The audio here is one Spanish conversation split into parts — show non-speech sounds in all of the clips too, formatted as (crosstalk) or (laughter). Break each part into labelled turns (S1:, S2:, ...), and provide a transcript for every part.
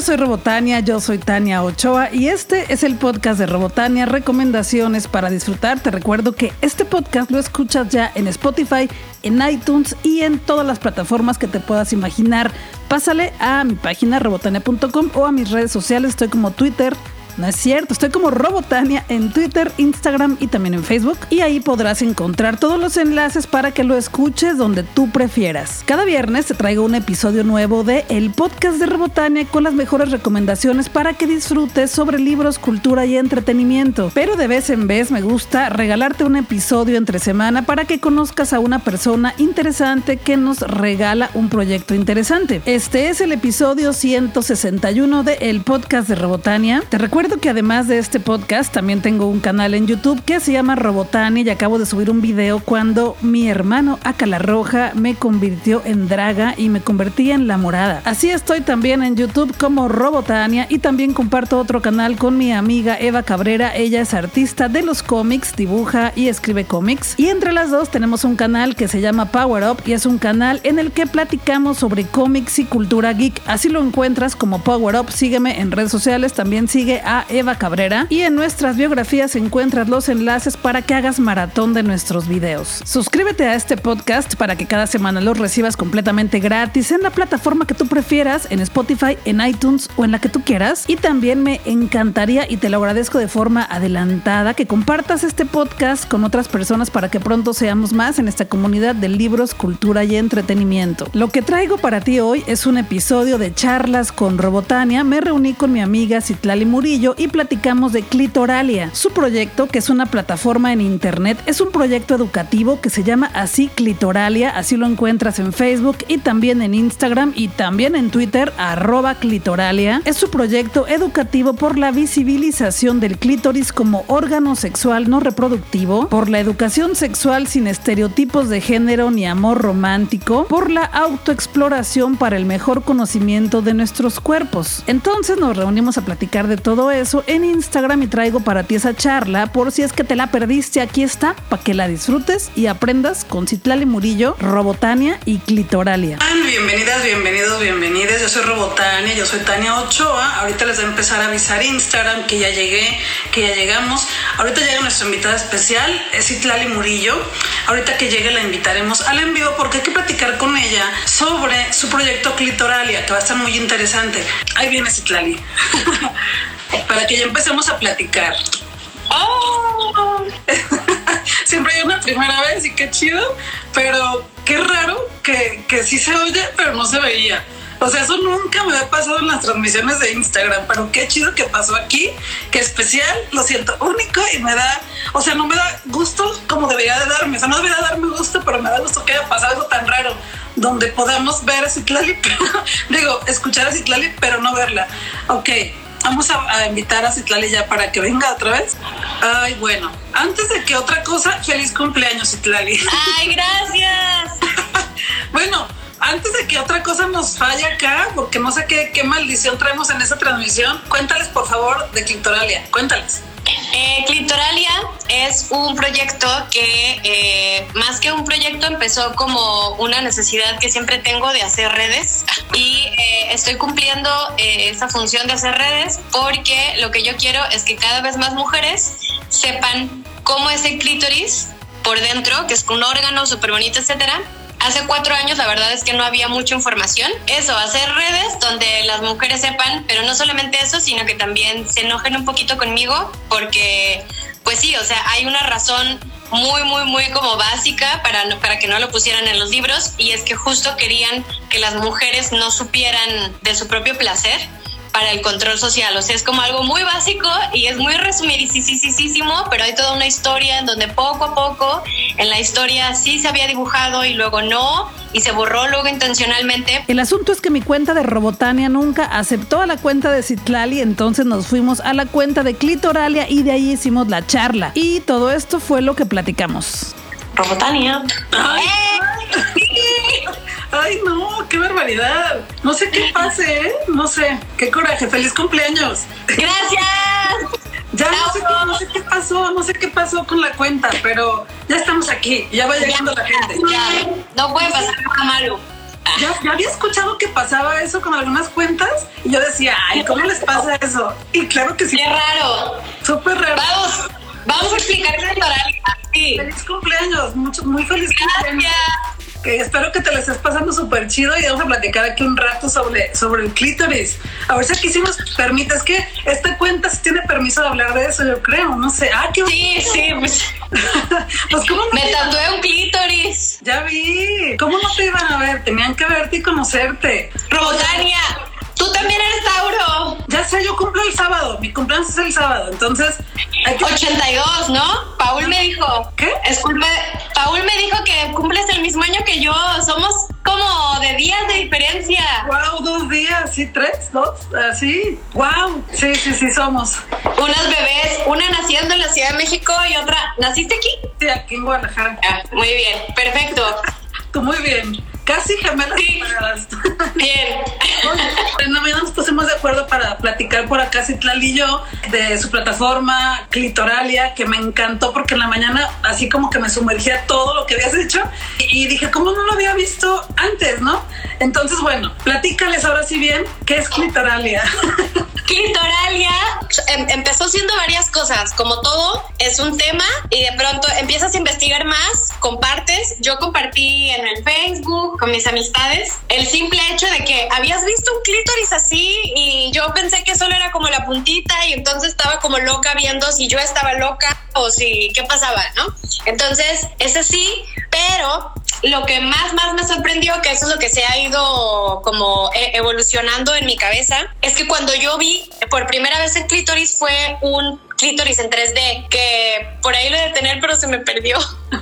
S1: Yo soy Robotania, yo soy Tania Ochoa y este es el podcast de Robotania, recomendaciones para disfrutar. Te recuerdo que este podcast lo escuchas ya en Spotify, en iTunes y en todas las plataformas que te puedas imaginar. Pásale a mi página robotania.com o a mis redes sociales, estoy como Twitter, no es cierto, estoy como Robotania en Twitter, Instagram y también en Facebook. Y ahí podrás encontrar todos los enlaces para que lo escuches donde tú prefieras. Cada viernes te traigo un episodio nuevo de El Podcast de Robotania con las mejores recomendaciones para que disfrutes sobre libros, cultura y entretenimiento. Pero de vez en vez me gusta regalarte un episodio entre semana para que conozcas a una persona interesante que nos regala un proyecto interesante. Este es el episodio 161 de El Podcast de Robotania. Te recuerdo que además de este podcast también tengo un canal en YouTube que se llama Robotani y acabo de subir un video cuando mi hermano Acala Roja me convirtió en draga y me convertí en la morada. Así estoy también en YouTube como Robotania y también comparto otro canal con mi amiga Eva Cabrera. Ella es artista de los cómics, dibuja y escribe cómics. Y entre las dos tenemos un canal que se llama Power Up y es un canal en el que platicamos sobre cómics y cultura geek. Así lo encuentras como Power Up. Sígueme en redes sociales, también sigue a Eva Cabrera y en nuestras biografías encuentras los enlaces para que hagas maratón de nuestros videos. Suscríbete a este podcast para que cada semana los recibas completamente gratis en la plataforma que tú prefieras, en Spotify, en iTunes o en la que tú quieras. Y también me encantaría y te lo agradezco de forma adelantada que compartas este podcast con otras personas para que pronto seamos más en esta comunidad de libros, cultura y entretenimiento. Lo que traigo para ti hoy es un episodio de charlas con Robotania. Me reuní con mi amiga Citlali Murillo y platicamos de Clitoralia. Su proyecto, que es una plataforma en internet, es un proyecto educativo que se llama así Clitoralia, así lo encuentras en Facebook y también en Instagram y también en Twitter, arroba Clitoralia. Es su proyecto educativo por la visibilización del clítoris como órgano sexual no reproductivo, por la educación sexual sin estereotipos de género ni amor romántico, por la autoexploración para el mejor conocimiento de nuestros cuerpos. Entonces nos reunimos a platicar de todo eso en Instagram y traigo para ti esa charla por si es que te la perdiste. Aquí está para que la disfrutes y aprendas con Citlali Murillo, Robotania y Clitoralia.
S2: Bienvenidas, bienvenidos, bienvenidas. Yo soy Robotania, yo soy Tania Ochoa. Ahorita les voy a empezar a avisar Instagram que ya llegué, que ya llegamos. Ahorita llega nuestra invitada especial, es Citlali Murillo. Ahorita que llegue la invitaremos al envío porque hay que platicar con ella sobre su proyecto Clitoralia, que va a estar muy interesante. Ahí viene Citlali. (laughs) para que ya empecemos a platicar. ¡Oh! (laughs) Siempre hay una primera vez y qué chido, pero qué raro que, que sí se oye, pero no se veía. O sea, eso nunca me había pasado en las transmisiones de Instagram, pero qué chido que pasó aquí, qué especial, lo siento único y me da, o sea, no me da gusto como debería de darme, o sea, no debería darme gusto, pero me da gusto que haya pasado algo tan raro, donde podamos ver a Citlali, (laughs) digo, escuchar a Citlali, pero no verla. Ok, Vamos a, invitar a Citlali ya para que venga otra vez. Ay, bueno, antes de que otra cosa, feliz cumpleaños, Citlali.
S3: Ay, gracias. (laughs)
S2: bueno, antes de que otra cosa nos falle acá, porque no sé qué, qué maldición traemos en esa transmisión, cuéntales por favor de Clitoralia, cuéntales.
S3: Eh, Clitoralia es un proyecto que eh, más que un proyecto empezó como una necesidad que siempre tengo de hacer redes. Y eh, estoy cumpliendo eh, esa función de hacer redes porque lo que yo quiero es que cada vez más mujeres sepan cómo es el clítoris por dentro, que es un órgano súper bonito, etcétera, Hace cuatro años la verdad es que no había mucha información. Eso, hacer redes donde las mujeres sepan, pero no solamente eso, sino que también se enojen un poquito conmigo porque, pues sí, o sea, hay una razón muy, muy, muy como básica para, para que no lo pusieran en los libros y es que justo querían que las mujeres no supieran de su propio placer para el control social. O sea, es como algo muy básico y es muy resumidísimo, pero hay toda una historia en donde poco a poco en la historia sí se había dibujado y luego no, y se borró luego intencionalmente.
S1: El asunto es que mi cuenta de Robotania nunca aceptó a la cuenta de Citlali, entonces nos fuimos a la cuenta de Clitoralia y de ahí hicimos la charla. Y todo esto fue lo que platicamos.
S3: Robotania.
S2: ¡Ay! (laughs) Ay, no, qué barbaridad. No sé qué pase, ¿eh? No sé. Qué coraje. Feliz cumpleaños.
S3: Gracias.
S2: Ya no sé, qué, no sé, qué, pasó, no sé qué pasó con la cuenta, pero ya estamos aquí. Ya va llegando la gente.
S3: No puede pasar nada malo.
S1: Ya, ya, había escuchado que pasaba eso con algunas cuentas y yo decía, ay, ¿cómo les pasa eso? Y claro que sí.
S3: Qué raro.
S1: Súper raro.
S3: Vamos, vamos a explicar clitoralia. Sí.
S1: Feliz cumpleaños, mucho, muy feliz cumpleaños. Que espero que te lo estés pasando súper chido y vamos a platicar aquí un rato sobre, sobre el clítoris. A ver si aquí sí nos permite, es que esta cuenta sí tiene permiso de hablar de eso, yo creo, no sé. Ah, qué
S3: Sí, sí, pues, (laughs)
S1: pues ¿cómo no
S3: me tatué un clítoris.
S1: Ya vi. ¿Cómo no te iban a ver? Tenían que verte y conocerte.
S3: Robotania, tú también eres Tauro.
S1: Ya sé, yo cumplo el sábado. Mi cumpleaños es el sábado. Entonces, hay que...
S3: 82, ¿no? Paul me dijo.
S1: ¿Qué?
S3: Es culpa- Paul me dijo que cumples el mismo año que yo. Somos como de días de diferencia.
S1: Wow, dos días, sí, tres, dos, así. Wow, sí, sí, sí, somos.
S3: Unas bebés, una naciendo en la Ciudad de México y otra. ¿Naciste aquí?
S1: Sí, aquí en Guadalajara.
S3: Ah, muy bien, perfecto.
S1: Tú muy bien. Casi gemelas.
S3: Sí. Bien.
S1: Mañana nos pusimos de acuerdo para platicar por acá Citlali y yo de su plataforma Clitoralia, que me encantó porque en la mañana así como que me sumergía todo lo que habías hecho y, y dije, ¿cómo no lo había visto antes, no? Entonces, bueno, platícales ahora sí bien qué es Clitoralia.
S3: Clitoralia em- empezó siendo varias cosas, como todo es un tema y de pronto empiezas a investigar más, compartes. Yo compartí en el Facebook con mis amistades el simple hecho de que habías visto un clítoris así y yo pensé que solo era como la puntita y entonces estaba como loca viendo si yo estaba loca o si qué pasaba, ¿no? Entonces, ese sí, pero lo que más, más me sorprendió, que eso es lo que se ha ido como e- evolucionando en mi cabeza, es que cuando yo vi por primera vez el clítoris fue un clítoris en 3D, que por ahí lo he de tener, pero se me perdió. (laughs)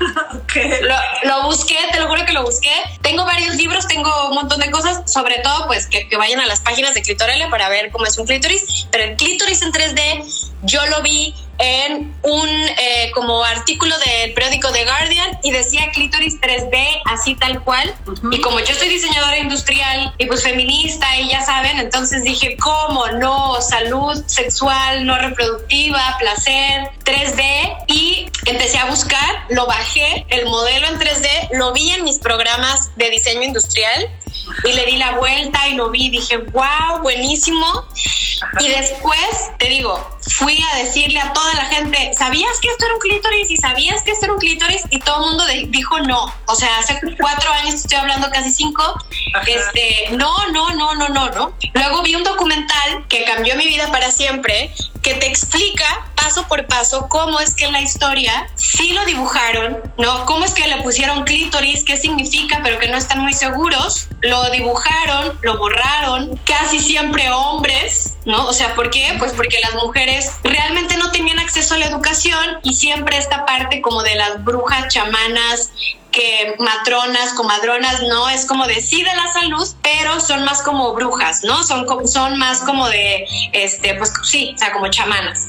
S3: Lo, lo busqué, te lo juro que lo busqué. Tengo varios libros, tengo un montón de cosas, sobre todo pues que, que vayan a las páginas de Clitorale para ver cómo es un clítoris, pero el clítoris en 3D yo lo vi en un eh, como artículo del periódico The Guardian y decía clítoris 3D así tal cual. Y como yo soy diseñadora industrial y pues feminista y ya saben entonces dije cómo no salud sexual no reproductiva placer 3D y empecé a buscar lo bajé el modelo en 3D lo vi en mis programas de diseño industrial y le di la vuelta y lo vi dije wow buenísimo y después, te digo, fui a decirle a toda la gente, ¿sabías que esto era un clítoris? ¿Y sabías que esto era un clítoris? Y todo el mundo dijo no. O sea, hace cuatro años, estoy hablando casi cinco,
S1: Ajá.
S3: este, no, no, no, no, no, no. Luego vi un documental que cambió mi vida para siempre, que te explica paso por paso cómo es que en la historia sí lo dibujaron, ¿no? Cómo es que le pusieron clítoris, qué significa, pero que no están muy seguros. Lo dibujaron, lo borraron, casi siempre hombres, ¿no? O sea, ¿por qué? Pues porque las mujeres realmente no tenían acceso a la educación y siempre esta parte como de las brujas chamanas que matronas, comadronas, no, es como de sí de la salud, pero son más como brujas, ¿no? Son, son más como de, este, pues sí, o sea, como chamanas.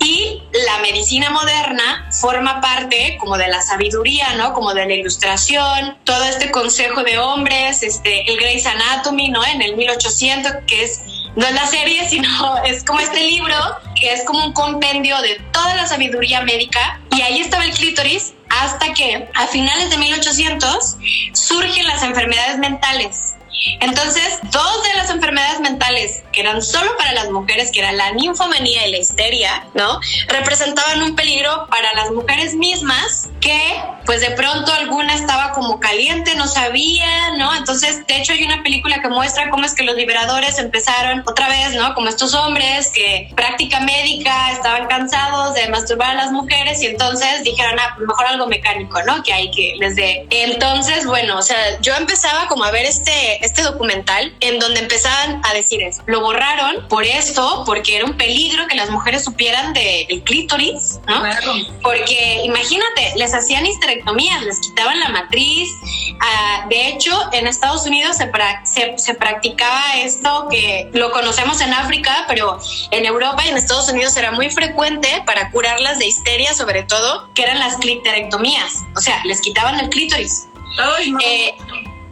S3: Y la medicina moderna forma parte como de la sabiduría, ¿no? Como de la ilustración, todo este consejo de hombres, este, el Grey's Anatomy, ¿no? En el 1800, que es no es la serie, sino (laughs) es como este libro que es como un compendio de toda la sabiduría médica y ahí estaba el clítoris hasta que a finales de 1800 surgen las enfermedades mentales. Entonces, dos de las enfermedades mentales que eran solo para las mujeres, que eran la ninfomanía y la histeria, ¿no? Representaban un peligro para las mujeres mismas que, pues de pronto alguna estaba como caliente, no sabía, ¿no? Entonces, de hecho, hay una película que muestra cómo es que los liberadores empezaron otra vez, ¿no? Como estos hombres que práctica médica estaban cansados de masturbar a las mujeres y entonces dijeron, ah, pues mejor algo mecánico, ¿no? Que hay que les dé. Entonces, bueno, o sea, yo empezaba como a ver este, este documental en donde empezaban a decir eso. Lo borraron por esto, porque era un peligro que las mujeres supieran del clítoris, ¿no?
S1: Claro.
S3: Porque imagínate, les hacían histerectomías, les quitaban la matriz. Ah, de hecho, en Estados Unidos se, pra- se, se practicaba esto que lo conocemos en África, pero en Europa y en Estados Unidos era muy frecuente para curarlas de histeria, sobre todo, que eran las cliterectomías. O sea, les quitaban el clítoris.
S1: Ay, no.
S3: Eh,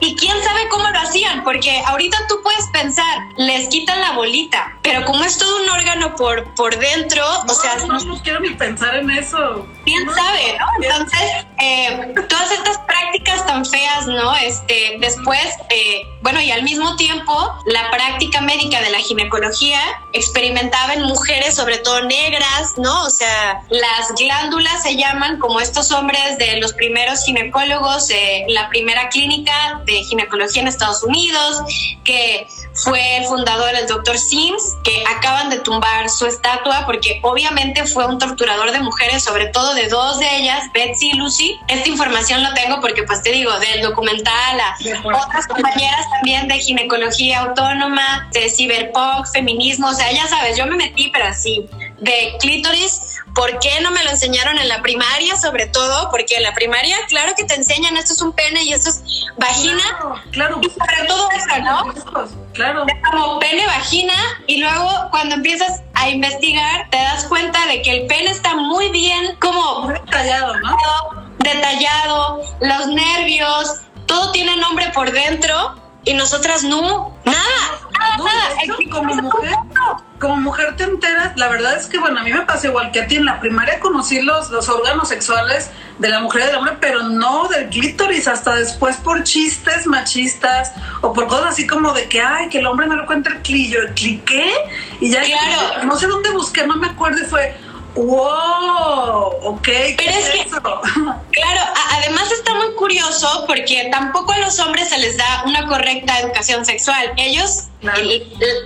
S3: y quién sabe cómo lo hacían, porque ahorita tú puedes pensar, les quitan la bolita, pero como es todo un órgano por, por dentro, o sea...
S1: No, no quiero ni pensar en eso.
S3: ¿Quién sabe, no? Entonces, eh, todas estas prácticas tan feas, ¿no? Este, después, eh, bueno, y al mismo tiempo, la práctica médica de la ginecología experimentaba en mujeres, sobre todo negras, ¿no? O sea, las glándulas se llaman como estos hombres de los primeros ginecólogos, eh, la primera clínica de ginecología en Estados Unidos, que fue el fundador, el doctor Sims, que acaban de tumbar su estatua porque obviamente fue un torturador de mujeres, sobre todo de dos de ellas, Betsy y Lucy. Esta información lo tengo porque, pues te digo, del documental a otras compañeras también de ginecología autónoma, de ciberpunk, feminismo, o sea, ya sabes, yo me metí, pero así, de clítoris ¿Por qué no me lo enseñaron en la primaria, sobre todo? Porque en la primaria, claro que te enseñan, esto es un pene y esto es vagina.
S1: Claro,
S3: Y sobre todo eso, ¿no?
S1: Claro.
S3: Como pene, vagina, y luego cuando empiezas a investigar, te das cuenta de que el pene está muy bien, como
S1: Muy detallado, ¿no?
S3: detallado, los nervios, todo tiene nombre por dentro, y nosotras no, nada,
S1: No,
S3: nada.
S1: como mujer, como mujer te enteras, la verdad es que, bueno, a mí me pasa igual que a ti. En la primaria conocí los, los órganos sexuales de la mujer y del hombre, pero no del clítoris, hasta después por chistes machistas o por cosas así como de que, ay, que el hombre no le cuenta el clillo. Cliqué y ya,
S3: Claro.
S1: no sé dónde busqué, no me acuerdo y fue, wow, ok, ¿qué
S3: Pero es que-
S1: eso? (laughs)
S3: Claro, a- además está muy curioso porque tampoco a los hombres se les da una correcta educación sexual. Ellos
S1: Claro.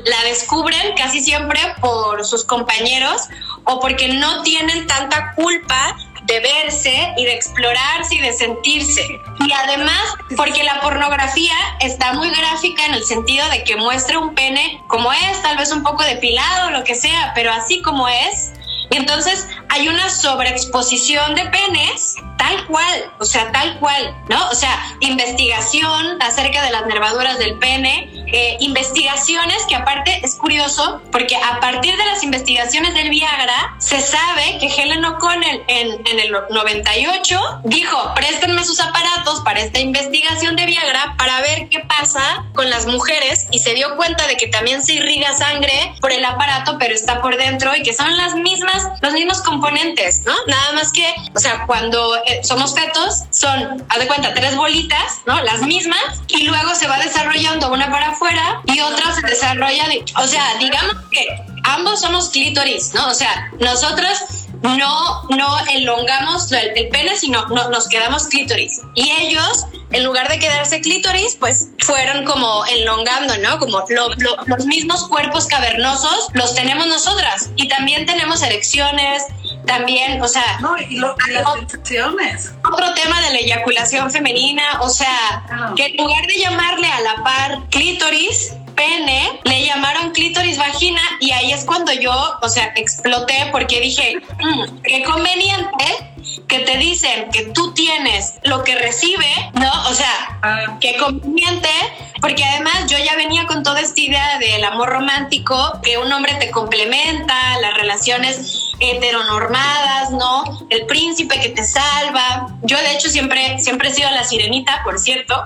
S3: la descubren casi siempre por sus compañeros o porque no tienen tanta culpa de verse y de explorarse y de sentirse. Y además porque la pornografía está muy gráfica en el sentido de que muestra un pene como es, tal vez un poco depilado, lo que sea, pero así como es, entonces hay una sobreexposición de penes tal cual, o sea, tal cual, ¿no? O sea, investigación acerca de las nervaduras del pene, eh, investigaciones que aparte es curioso porque a partir de las investigaciones del Viagra se sabe que Helen O'Connell en, en el 98 dijo, préstenme sus aparatos para esta investigación de Viagra para ver qué pasa con las mujeres y se dio cuenta de que también se irriga sangre por el aparato, pero está por dentro y que son las mismas, los mismos componentes, ¿no? Nada más que, o sea, cuando eh, somos fetos, son, haz de cuenta, tres bolitas, ¿no? Las mismas, y luego se va desarrollando una para afuera y otra se desarrolla, de, o sea, digamos que ambos somos clítoris, ¿no? O sea, nosotros no, no elongamos el, el pene, sino no, nos quedamos clítoris. Y ellos, en lugar de quedarse clítoris, pues fueron como elongando, ¿no? Como lo- los mismos cuerpos cavernosos los tenemos nosotras. Y también tenemos erecciones, también, o sea,
S1: No, y, lo- las sensaciones.
S3: otro tema de la eyaculación femenina, o sea,
S1: Claro.
S3: que en lugar de llamarle a la par clítoris, pene, le llamaron clítoris vagina y ahí es cuando yo, o sea, exploté porque dije, "Mm, qué conveniente que te dicen que tú tienes lo que recibe, ¿no? O sea,
S1: Ah,
S3: qué conveniente, porque además yo ya venía con toda esta idea del amor romántico, que un hombre te complementa, las relaciones heteronormadas, ¿no? El príncipe que te salva. Yo de hecho siempre, siempre he sido la sirenita, por cierto.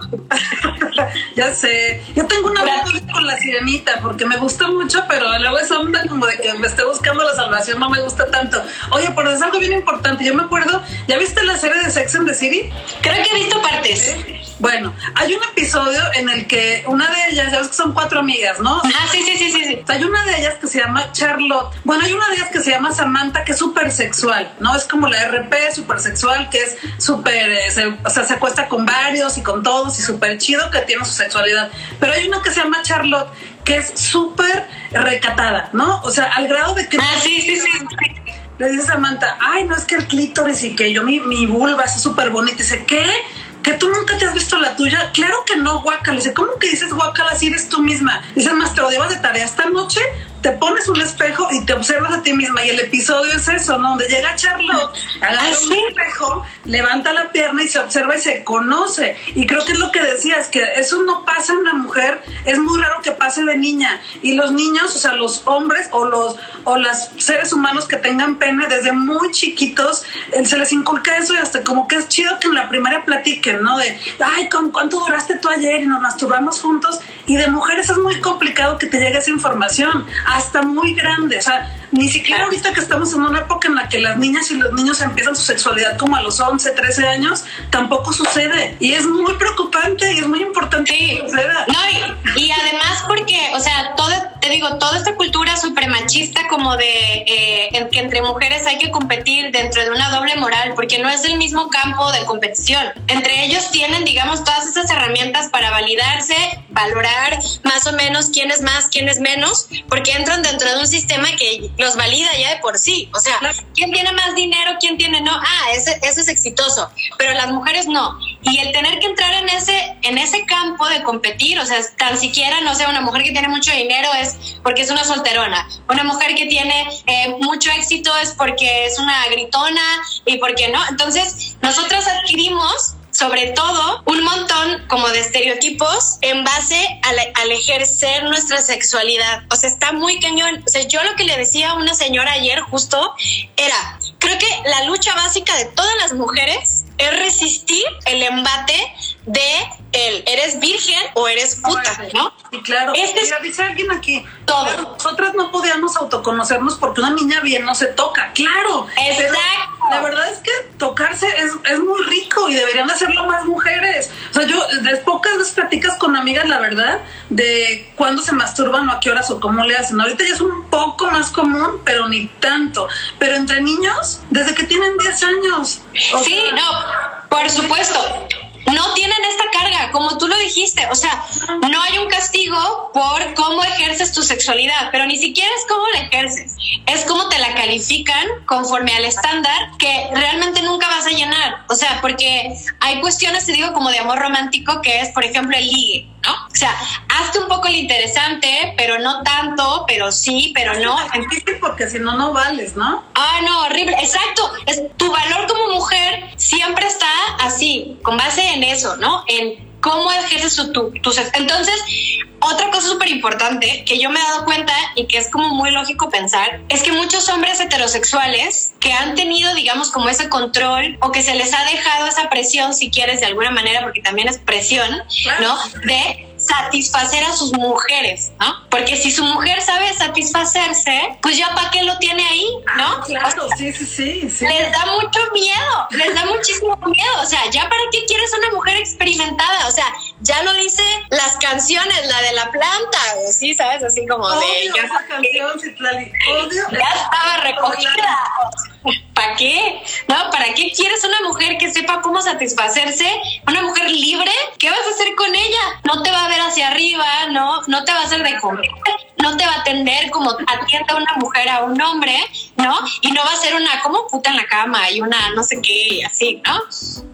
S3: (laughs)
S1: ya sé. Yo tengo una duda con la sirenita porque me gusta mucho, pero luego esa onda como de que me esté buscando la salvación no me gusta tanto. Oye, pero es algo bien importante. Yo me acuerdo, ¿ya viste la serie de Sex and the City?
S3: Creo que he visto partes.
S1: Bueno, hay un episodio en el que una de ellas, ya ves que son cuatro amigas, ¿no?
S3: Ah, sí, sí, sí, sí, sí.
S1: Hay una de ellas que se llama Charlotte. Bueno, hay una de ellas que se llama Samantha, que es súper sexual, ¿no? Es como la RP, súper sexual, que es súper, eh, se- o sea, se acuesta con varios y con todos y súper chido que tiene su sexualidad. Pero hay una que se llama Charlotte, que es súper recatada, ¿no? O sea, al grado de que...
S3: Ah, sí, sí, sí.
S1: Le dice Samantha, ay, no es que el clítoris y que yo mi, mi vulva es súper bonita. Dice, ¿qué? ¿Que tú nunca te has visto la tuya? Claro que no, guacala. Dice, ¿cómo que dices guacala si eres tú misma? Dice, más te lo llevas de tarea esta noche, te pones un espejo y te observas a ti misma. Y el episodio es eso, ¿no? Donde llega Charlotte, agarra
S3: Ah,
S1: un
S3: sí.
S1: espejo, levanta la pierna y se observa y se conoce. Y creo que es lo que decías, que eso no pasa en la mujer, es muy raro que pase de niña. Y los niños, o sea, los hombres o los o los seres humanos que tengan pene desde muy chiquitos, eh, se les inculca eso y hasta como que es chido que en la primaria platiquen, ¿no? De, ay, ¿con cuánto duraste tú ayer? Y nos masturbamos juntos. Y de mujeres es muy complicado que te llegue esa información, hasta muy grande. Ni siquiera ahorita que estamos en una época en la que las niñas y los niños empiezan su sexualidad como a los 11, 13 años, tampoco sucede. Y es muy preocupante y es muy importante que suceda.
S3: No, y, además porque, o sea, todo, te digo, toda esta cultura súper machista como de eh, que entre mujeres hay que competir dentro de una doble moral, porque no es el mismo campo de competición. Entre ellos tienen, digamos, todas esas herramientas para validarse, valorar más o menos quién es más, quién es menos, porque entran dentro de un sistema que los valida ya de por sí. O sea, ¿quién tiene más dinero? ¿Quién tiene no? Ah, ese, ese es exitoso. Pero las mujeres no. Y el tener que entrar en ese, en ese campo de competir, o sea, tan siquiera, no sé, una mujer que tiene mucho dinero es porque es una solterona. Una mujer que tiene eh, mucho éxito es porque es una gritona y porque no. Entonces, nosotros adquirimos sobre todo un montón como de estereotipos en base al, ejercer nuestra sexualidad. O sea, está muy cañón. O sea, yo lo que le decía a una señora ayer justo era, creo que la lucha básica de todas las mujeres es resistir el embate de el eres virgen o eres puta, ¿no?
S1: Sí, claro. Este Mira, dice alguien aquí. Todo. nosotras no podíamos autoconocernos porque una niña bien no se toca. Claro.
S3: Exacto.
S1: la verdad es que tocarse es, es, muy rico y deberían hacerlo más mujeres. O sea, yo de pocas veces platicas con amigas, la verdad, de cuándo se masturban o a qué horas o cómo le hacen. Ahorita ya es un poco más común, pero ni tanto. Pero entre niños, desde que tienen 10 años.
S3: sí, no, por supuesto no tienen esta carga, como tú lo dijiste. O sea, no hay un castigo por cómo ejerces tu sexualidad, pero ni siquiera es cómo la ejerces. Es cómo te la califican conforme al estándar que realmente nunca vas a llenar. O sea, porque hay cuestiones, te digo, como de amor romántico, que es, por ejemplo, el ligue, ¿no? O sea, hazte un poco el interesante, pero no tanto, pero sí, pero no.
S1: Porque si no, no vales, ¿no?
S3: Ah, no, horrible. Exacto. Es, tu valor como mujer siempre está así, con base en eso, ¿no? En cómo ejerces tu, tu, Entonces, otra cosa súper importante que yo me he dado cuenta y que es como muy lógico pensar es que muchos hombres heterosexuales que han tenido, digamos, como ese control o que se les ha dejado esa presión, si quieres, de alguna manera, porque también es presión, ¿no? De satisfacer a sus mujeres, ¿no? Porque si su mujer sabe satisfacerse, pues ya para qué lo tiene ahí, ¿no?
S1: Ah, claro, sí, sí, sí,
S3: Les da mucho miedo, les da muchísimo miedo, o sea, ya para qué quieres una mujer experimentada, o sea, ya lo dice las canciones, la de la planta, o sí, sabes, así como de
S1: ya, canción,
S3: ya estaba recogida. ¿Para qué? ¿No? ¿Para qué quieres una mujer que sepa cómo satisfacerse? ¿Una mujer libre? ¿Qué vas a hacer con ella? No te va a hacia arriba, ¿no? No te va a hacer de comer, no te va a atender como atiende una mujer a un hombre, ¿no? Y no va a ser una como puta en la cama y una no sé qué, así, ¿no?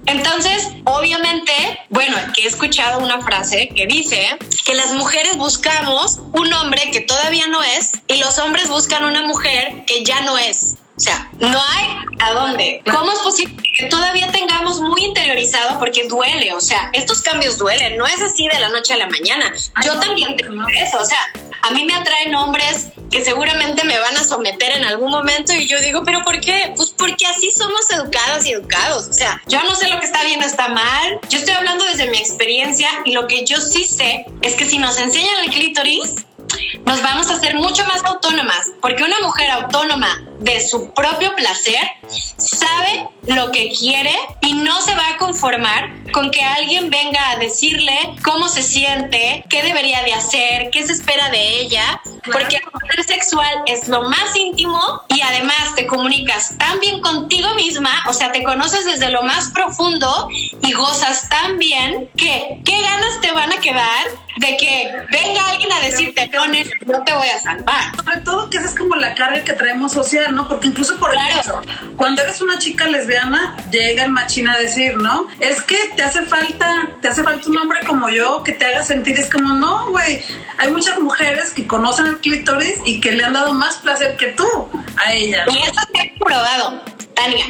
S3: Entonces, obviamente, bueno, que he escuchado una frase que dice que las mujeres buscamos un hombre que todavía no es y los hombres buscan una mujer que ya no es. O sea, no hay a dónde. ¿Cómo es posible que todavía tengamos muy interiorizado? Porque duele, o sea, estos cambios duelen, no es así de la noche a la mañana. Yo también tengo eso, o sea, a mí me atraen hombres que seguramente me van a someter en algún momento y yo digo, ¿pero por qué? Pues porque así somos educadas y educados. O sea, yo no sé lo que está bien o está mal. Yo estoy hablando desde mi experiencia y lo que yo sí sé es que si nos enseñan el clítoris, nos vamos a hacer mucho más autónomas, porque una mujer autónoma de su propio placer sabe lo que quiere y no se va a conformar con que alguien venga a decirle cómo se siente, qué debería de hacer, qué se espera de ella, porque el poder sexual es lo más íntimo y además te comunicas tan bien contigo misma, o sea, te conoces desde lo más profundo y gozas tan bien que qué ganas te van a quedar de que venga alguien a decirte, no, no te voy a salvar.
S1: Sobre todo que esa es como la carga que traemos social, ¿no? Porque incluso por eso, cuando eres una chica lesbiana, llega el machín a decir, ¿no? Es que te hace falta, te hace falta un hombre como yo que te haga sentir, es como, no, güey, hay muchas mujeres que conocen el clítoris y que le han dado más placer que tú a ella.
S3: Y eso está comprobado, Tania,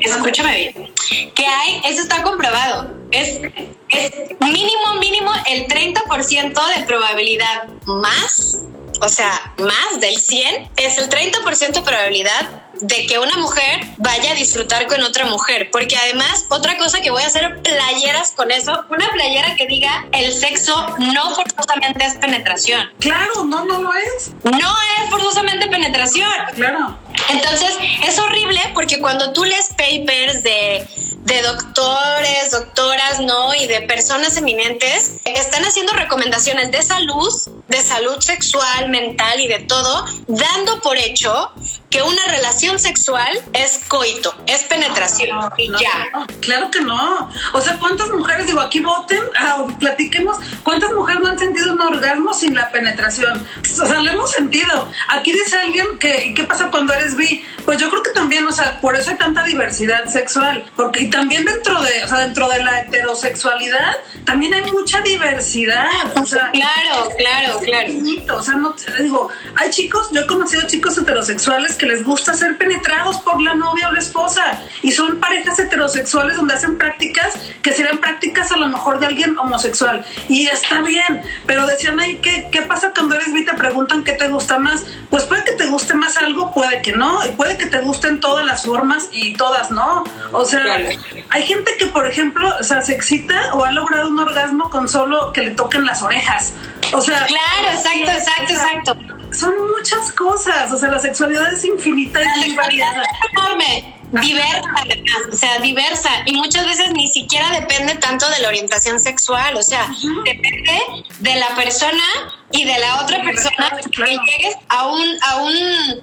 S3: escúchame bien, que hay, eso está comprobado, es, es mínimo, mínimo el 30% de probabilidad más o sea, más del 100, es el 30% probabilidad de que una mujer vaya a disfrutar con otra mujer. Porque además, otra cosa que voy a hacer playeras con eso, una playera que diga el sexo no forzosamente es penetración.
S1: Claro, no, no lo es.
S3: No es forzosamente penetración.
S1: Claro.
S3: Entonces, es horrible porque cuando tú lees papers de, de doctores, doctoras, ¿no? Y de personas eminentes, están haciendo recomendaciones de salud, de salud sexual, mental y de todo, dando por hecho que una relación sexual es coito, es penetración y ya.
S1: Claro que no. O sea, ¿cuántas mujeres, digo, aquí voten, ah, platiquemos, cuántas mujeres no han sentido un orgasmo sin la penetración? O sea, lo hemos sentido. Aquí dice alguien que, ¿qué pasa cuando eres bi? Pues yo creo que también, o sea, por eso hay tanta diversidad sexual. Porque, y también dentro de, o sea, dentro de la heterosexualidad, también hay mucha diversidad. O sea,
S3: claro, claro, claro.
S1: O sea, no, digo, hay chicos, yo he conocido chicos heterosexuales que les gusta ser penetrados por la novia o la esposa y son parejas heterosexuales donde hacen prácticas que serían prácticas a lo mejor de alguien homosexual y está bien, pero decían ahí ¿qué, qué pasa cuando eres bi te preguntan qué te gusta más, pues puede que te guste más algo, puede que no, y puede que te gusten todas las formas y todas no, o sea, hay gente que por ejemplo, o sea, se excita o ha logrado un orgasmo con solo que le toquen las orejas, o sea,
S3: claro, exacto, exacto, exacto.
S1: son muchas cosas, o sea, la sexualidad es infinita y variada.
S3: enorme, diversa o sea, diversa. Y muchas veces ni siquiera depende tanto de la orientación sexual, o sea, depende de la persona y de la otra persona que llegues a un a un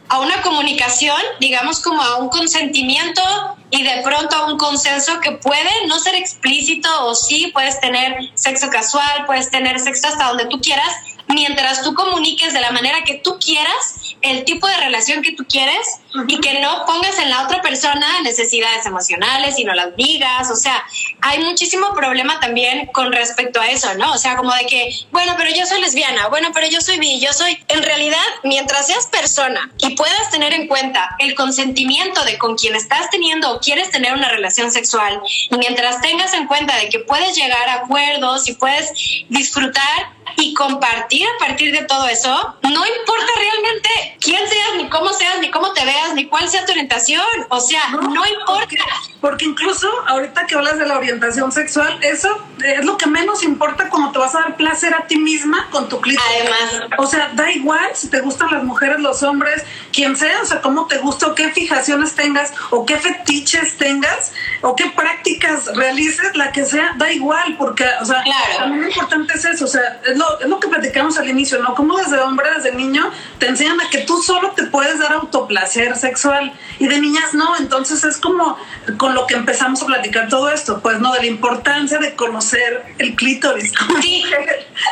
S3: a una comunicación, digamos como a un consentimiento y de pronto a un consenso que puede no ser explícito o sí puedes tener sexo casual, puedes tener sexo hasta donde tú quieras, mientras tú comuniques de la manera que tú quieras, el tipo de relación que tú quieres y que no pongas en la otra persona necesidades emocionales y no las digas. O sea, hay muchísimo problema también con respecto a eso, ¿no? O sea, como de que, bueno, pero yo soy lesbiana, bueno, pero yo soy bi, yo soy... En realidad, mientras seas persona y puedas tener en cuenta el consentimiento de con quien estás teniendo o quieres tener una relación sexual, y mientras tengas en cuenta de que puedes llegar a acuerdos y puedes disfrutar y compartir a partir de todo eso, no importa realmente quién seas, ni cómo seas, ni cómo te veas, ni cuál sea tu orientación. O sea, no, importa.
S1: Porque, incluso ahorita que hablas de la orientación sexual, eso es lo que menos importa cuando te vas a dar placer a ti misma con tu clítoris.
S3: Además.
S1: O sea, da igual si te gustan las mujeres, los hombres, quien sea, o sea, cómo te gusta o qué fijaciones tengas o qué fetiches tengas o qué prácticas realices, la que sea, da igual, porque, o sea,
S3: claro.
S1: lo importante es eso, o sea, es lo, es lo que platicamos al inicio, ¿no? Como desde hombre, desde niño, te enseñan a que tú solo te puedes dar autoplacer sexual y de niñas no, entonces es como con lo que empezamos a platicar todo esto, pues, ¿no? De la importancia de conocer el clítoris. (laughs)
S3: Sí,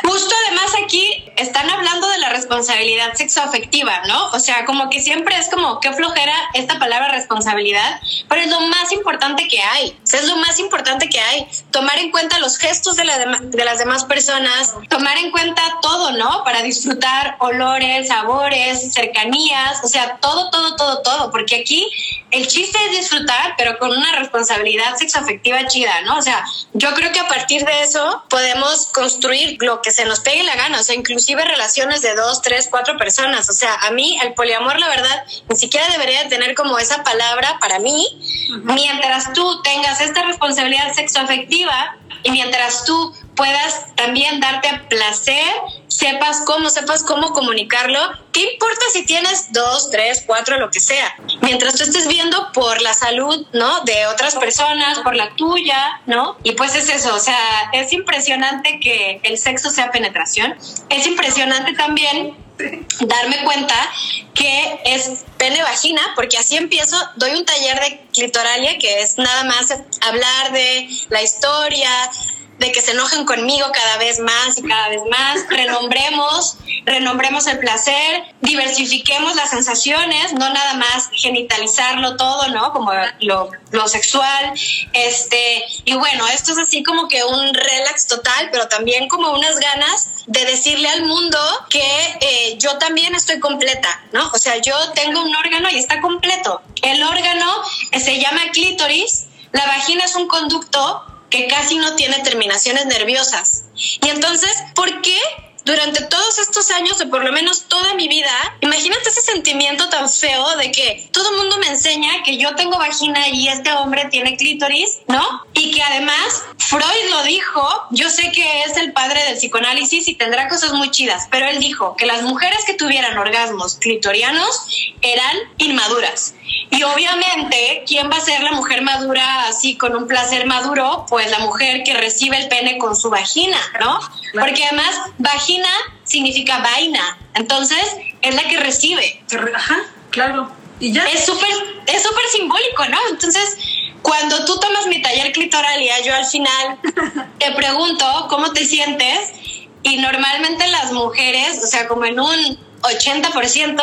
S3: justo además aquí están hablando de la responsabilidad sexoafectiva, ¿no? O sea, como que siempre es como, qué flojera esta palabra responsabilidad, pero es lo más importante que hay, es lo más importante que hay, tomar en cuenta los gestos de, la de las demás personas, tomar en cuenta todo, ¿no? Para disfrutar olores, sabores, cercanías, o sea, todo, todo, todo, todo, porque aquí el chiste es disfrutar, pero con una responsabilidad sexoafectiva chida, ¿no? O sea, yo creo que a partir de eso podemos construir lo que se nos pegue la gana, o sea, inclusive relaciones de dos, tres, cuatro personas. O sea, a mí el poliamor, la verdad, ni siquiera debería tener como esa palabra para mí, mientras tú tengas esta responsabilidad sexoafectiva y mientras tú puedas también darte placer, sepas cómo, sepas cómo comunicarlo. ¿Qué importa si tienes dos, tres, cuatro, lo que sea? Mientras tú estés viendo por la salud, ¿no? De otras personas, por la tuya, ¿no? Y pues es eso, o sea, es impresionante que el sexo sea penetración. Es impresionante también darme cuenta que es pene vagina, porque así empiezo, doy un taller de clitoralia que es nada más hablar de la historia, de que se enojen conmigo cada vez más y cada vez más, renombremos, renombremos el placer, diversifiquemos las sensaciones, no nada más genitalizarlo todo, ¿no? Como lo, lo sexual, este, y bueno, esto es así como que un relax total, pero también como unas ganas de decirle al mundo que eh, yo también estoy completa, ¿no? O sea, yo tengo un órgano y está completo. El órgano se llama clítoris, la vagina es un conducto que casi no tiene terminaciones nerviosas. Y entonces, ¿por qué durante todos estos años, o por lo menos toda mi vida, imagínate ese sentimiento tan feo de que todo el mundo me enseña que yo tengo vagina y este hombre tiene clítoris, ¿no? Y que además Freud lo dijo, yo sé que es el padre del psicoanálisis y tendrá cosas muy chidas, pero él dijo que las mujeres que tuvieran orgasmos clitorianos eran inmaduras. Y obviamente, ¿quién va a ser la mujer madura así con un placer maduro? Pues la mujer que recibe el pene con su vagina, ¿no? Porque además, vagina significa vaina. Entonces, es la que recibe.
S1: Ajá, claro.
S3: Y ya. Es súper es súper simbólico, ¿no? Entonces, cuando tú tomas mi taller clitoralia, yo al final (laughs) te pregunto cómo te sientes y normalmente las mujeres, o sea, como en un 80%,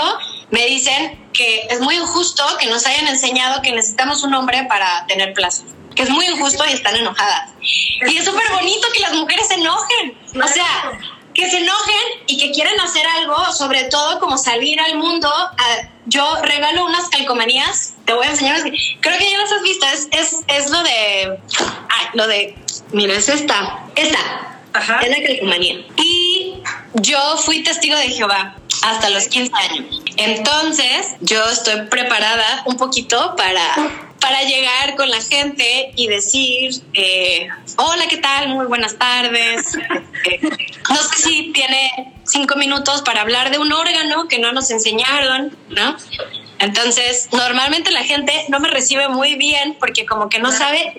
S3: me dicen que es muy injusto que nos hayan enseñado que necesitamos un hombre para tener placer. Que es muy injusto y están enojadas. Y es súper bonito que las mujeres se enojen. O sea, que se enojen y que quieren hacer algo, sobre todo como salir al mundo. yo regalo unas calcomanías, te voy a enseñar, creo que ya las has visto, es, es, es lo de, ay, lo de, mira, es esta, esta, Ajá. es la calcomanía. Y yo fui testigo de Jehová hasta los 15 años. Entonces, yo estoy preparada un poquito para para llegar con la gente y decir, eh, hola, ¿qué tal? Muy buenas tardes. (laughs) Eh, no sé si tiene cinco minutos para hablar de un órgano que no nos enseñaron, ¿no? Entonces, normalmente la gente no me recibe muy bien porque como que no sabe,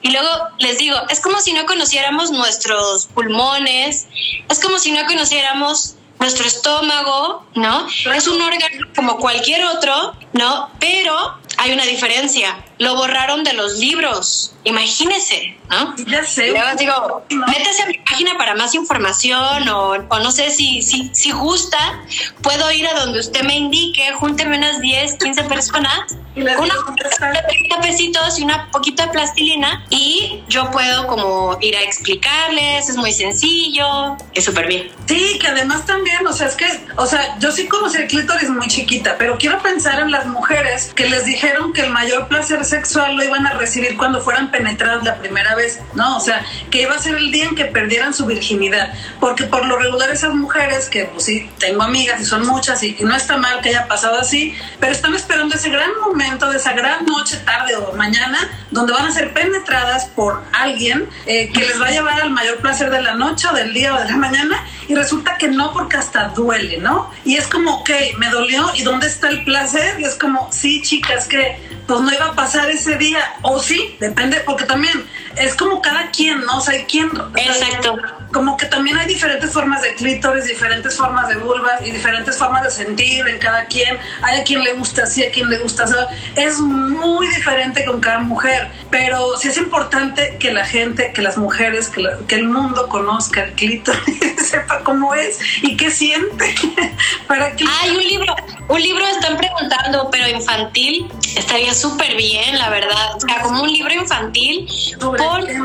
S3: y luego les digo, es como si no conociéramos nuestros pulmones, es como si no conociéramos nuestro estómago, ¿no? Es un órgano como cualquier otro, ¿no? Pero hay una diferencia. Lo borraron de los libros. Imagínese, ¿no?
S1: Ya sé.
S3: Luego digo, métese a mi página para más información o, no sé si, si, si gusta, puedo ir a donde usted me indique, júnteme unas 10, 15 personas, de 30 pesitos y una poquita de plastilina y yo puedo como ir a explicarles, es muy sencillo, es súper bien.
S1: Sí, que además también, o sea, es que, o sea, yo sí conocí el clítoris muy chiquita, pero quiero pensar en las mujeres que les dijeron que el mayor placer sexual lo iban a recibir cuando fueran penetradas la primera vez, ¿no? O sea, que iba a ser el día en que perdieran su virginidad, porque por lo regular esas mujeres, que pues sí, tengo amigas y son muchas y, no está mal que haya pasado así, pero están esperando ese gran momento de esa gran noche, tarde o mañana, donde van a ser penetradas por alguien eh, que les va a llevar al mayor placer de la noche o del día o de la mañana y resulta que no porque hasta duele, ¿no? Y es como, ok, me dolió y ¿dónde está el placer? Y es como, sí, chicas, que pues no iba a pasar ese día, o sí, depende, porque también es como cada quien, ¿no? O sea, hay quien...
S3: Exacto.
S1: Como que también hay diferentes formas de clítoris, diferentes formas de vulvas y diferentes formas de sentir en cada quien. Hay a quien le gusta así, a quien le gusta así. Es muy diferente con cada mujer, pero sí es importante que la gente, que las mujeres, que, que el mundo conozca el clítoris, (laughs) sepa cómo es y qué siente. (laughs) para que...
S3: Hay un libro, un libro están preguntando, pero infantil, estaría súper bien, la verdad. O sea, como un libro infantil, porque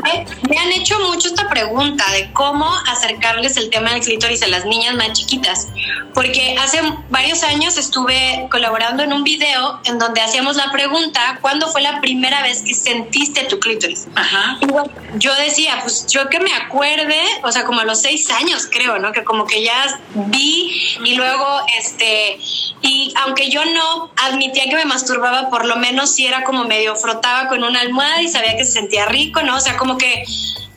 S3: me han hecho mucho esta pregunta de cómo acercarles el tema del clítoris a las niñas más chiquitas. Porque hace varios años estuve colaborando en un video en donde hacíamos la pregunta, ¿cuándo fue la primera vez que sentiste tu clítoris?
S1: Ajá.
S3: yo decía, pues yo que me acuerde, o sea, como a los seis años creo, ¿no? Que como que ya vi y luego, este, y aunque yo no admitía que me masturbaba, por lo menos sí era como medio frotaba con una almohada y sabía que se sentía rico, ¿no? O sea, como que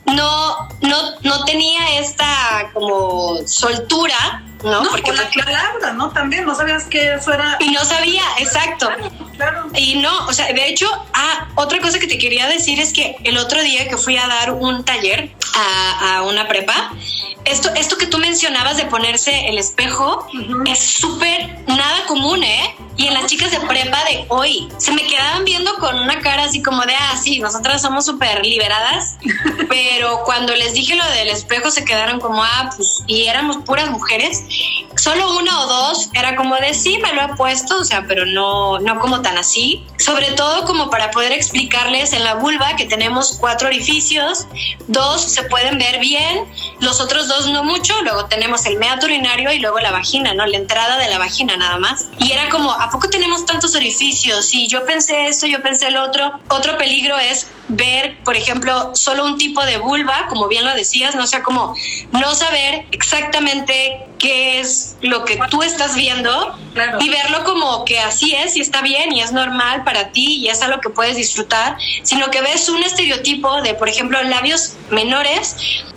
S3: no, no, no tenía esta como soltura, ¿no?
S1: Porque la palabra, ¿no? También no sabías que eso era.
S3: Y no sabía, exacto.
S1: Claro,
S3: Y no, o sea, de hecho, ah, otra cosa que te quería decir es que el otro día que fui a dar un taller a, a una prepa, esto, esto que tú mencionabas de ponerse el espejo es súper nada común, ¿eh? Y en las chicas de prepa de hoy se me quedaban viendo con una cara así como de, ah, sí, nosotras somos súper liberadas, (laughs) pero cuando les dije lo del espejo se quedaron como, ah, pues, y éramos puras mujeres. Solo uno o dos era como de sí, me lo he puesto, o sea, pero no, no como tan así. Sobre todo como para poder explicarles en la vulva que tenemos cuatro orificios, dos se pueden ver bien, los otros dos no mucho, luego tenemos el meato urinario y luego la vagina, ¿no? La entrada de la vagina nada más. Y era como, ¿a poco tenemos tantos orificios? Y yo pensé esto, yo pensé el otro. Otro peligro es ver, por ejemplo, solo un tipo de vulva, como bien lo decías, no o sea, como no saber exactamente qué es lo que tú estás viendo y verlo como que así es y está bien y es normal para ti y es algo que puedes disfrutar, sino que ves un estereotipo de, por ejemplo, labios menores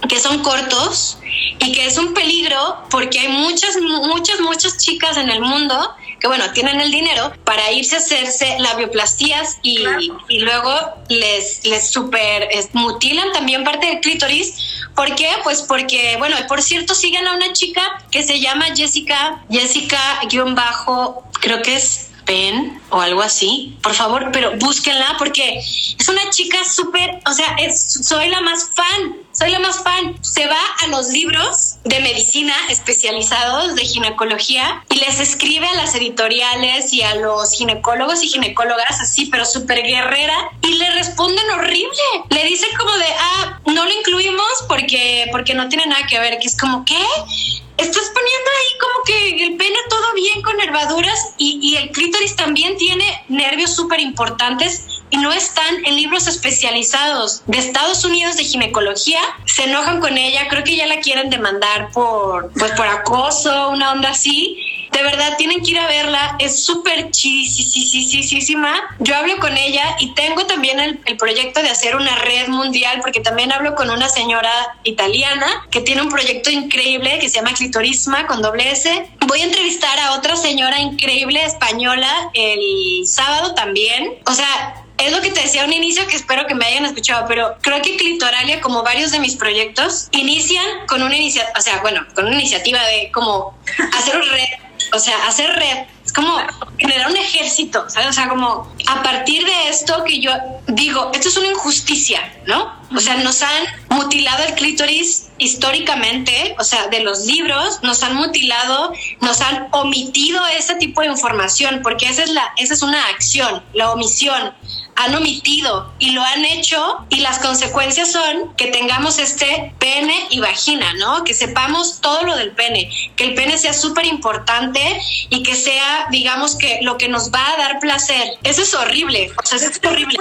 S3: que son cortos y que es un peligro porque hay muchas, muchas, muchas chicas en el mundo que bueno, tienen el dinero para irse a hacerse labioplastías y, y luego les, les super mutilan también parte del clítoris. ¿Por qué? Pues porque, bueno, por cierto, siguen a una chica que se llama Jessica, Jessica guion bajo, creo que es Pen o algo así, por favor, pero búsquenla porque es una chica súper, o sea, es, soy la más fan, soy la más fan. Se va a los libros de medicina especializados de ginecología y les escribe a las editoriales y a los ginecólogos y ginecólogas así, pero súper guerrera y le responden horrible. Le dicen como de, ah, no lo incluimos porque, porque no tiene nada que ver, que es como, ¿qué? estás poniendo ahí como que el pene todo bien con nervaduras y, y el clítoris también tiene nervios súper importantes y no están en libros especializados de Estados Unidos de ginecología, se enojan con ella, creo que ya la quieren demandar por, pues por acoso, una onda así. De verdad, tienen que ir a verla, es súper chisísima. Yo hablo con ella y tengo también el, el proyecto de hacer una red mundial, porque también hablo con una señora italiana que tiene un proyecto increíble que se llama Clitorisma con doble S. Voy a entrevistar a otra señora increíble española el sábado también. O sea, es lo que te decía un inicio que espero que me hayan escuchado, pero creo que Clitoralia, como varios de mis proyectos, inician con una iniciativa, o sea, bueno, con una iniciativa de como hacer un red, o sea, hacer red. Como generar un ejército, ¿sabes? O sea, como a partir de esto que yo digo, esto es una injusticia, ¿no? O sea, nos han mutilado el clítoris históricamente, o sea, de los libros, nos han mutilado, nos han omitido ese tipo de información, porque esa es la, esa es una acción, la omisión han omitido y lo han hecho y las consecuencias son que tengamos este pene y vagina, ¿no? Que sepamos todo lo del pene, que el pene sea súper importante y que sea, digamos, que lo que nos va a dar placer. Eso es horrible, o sea, eso es horrible.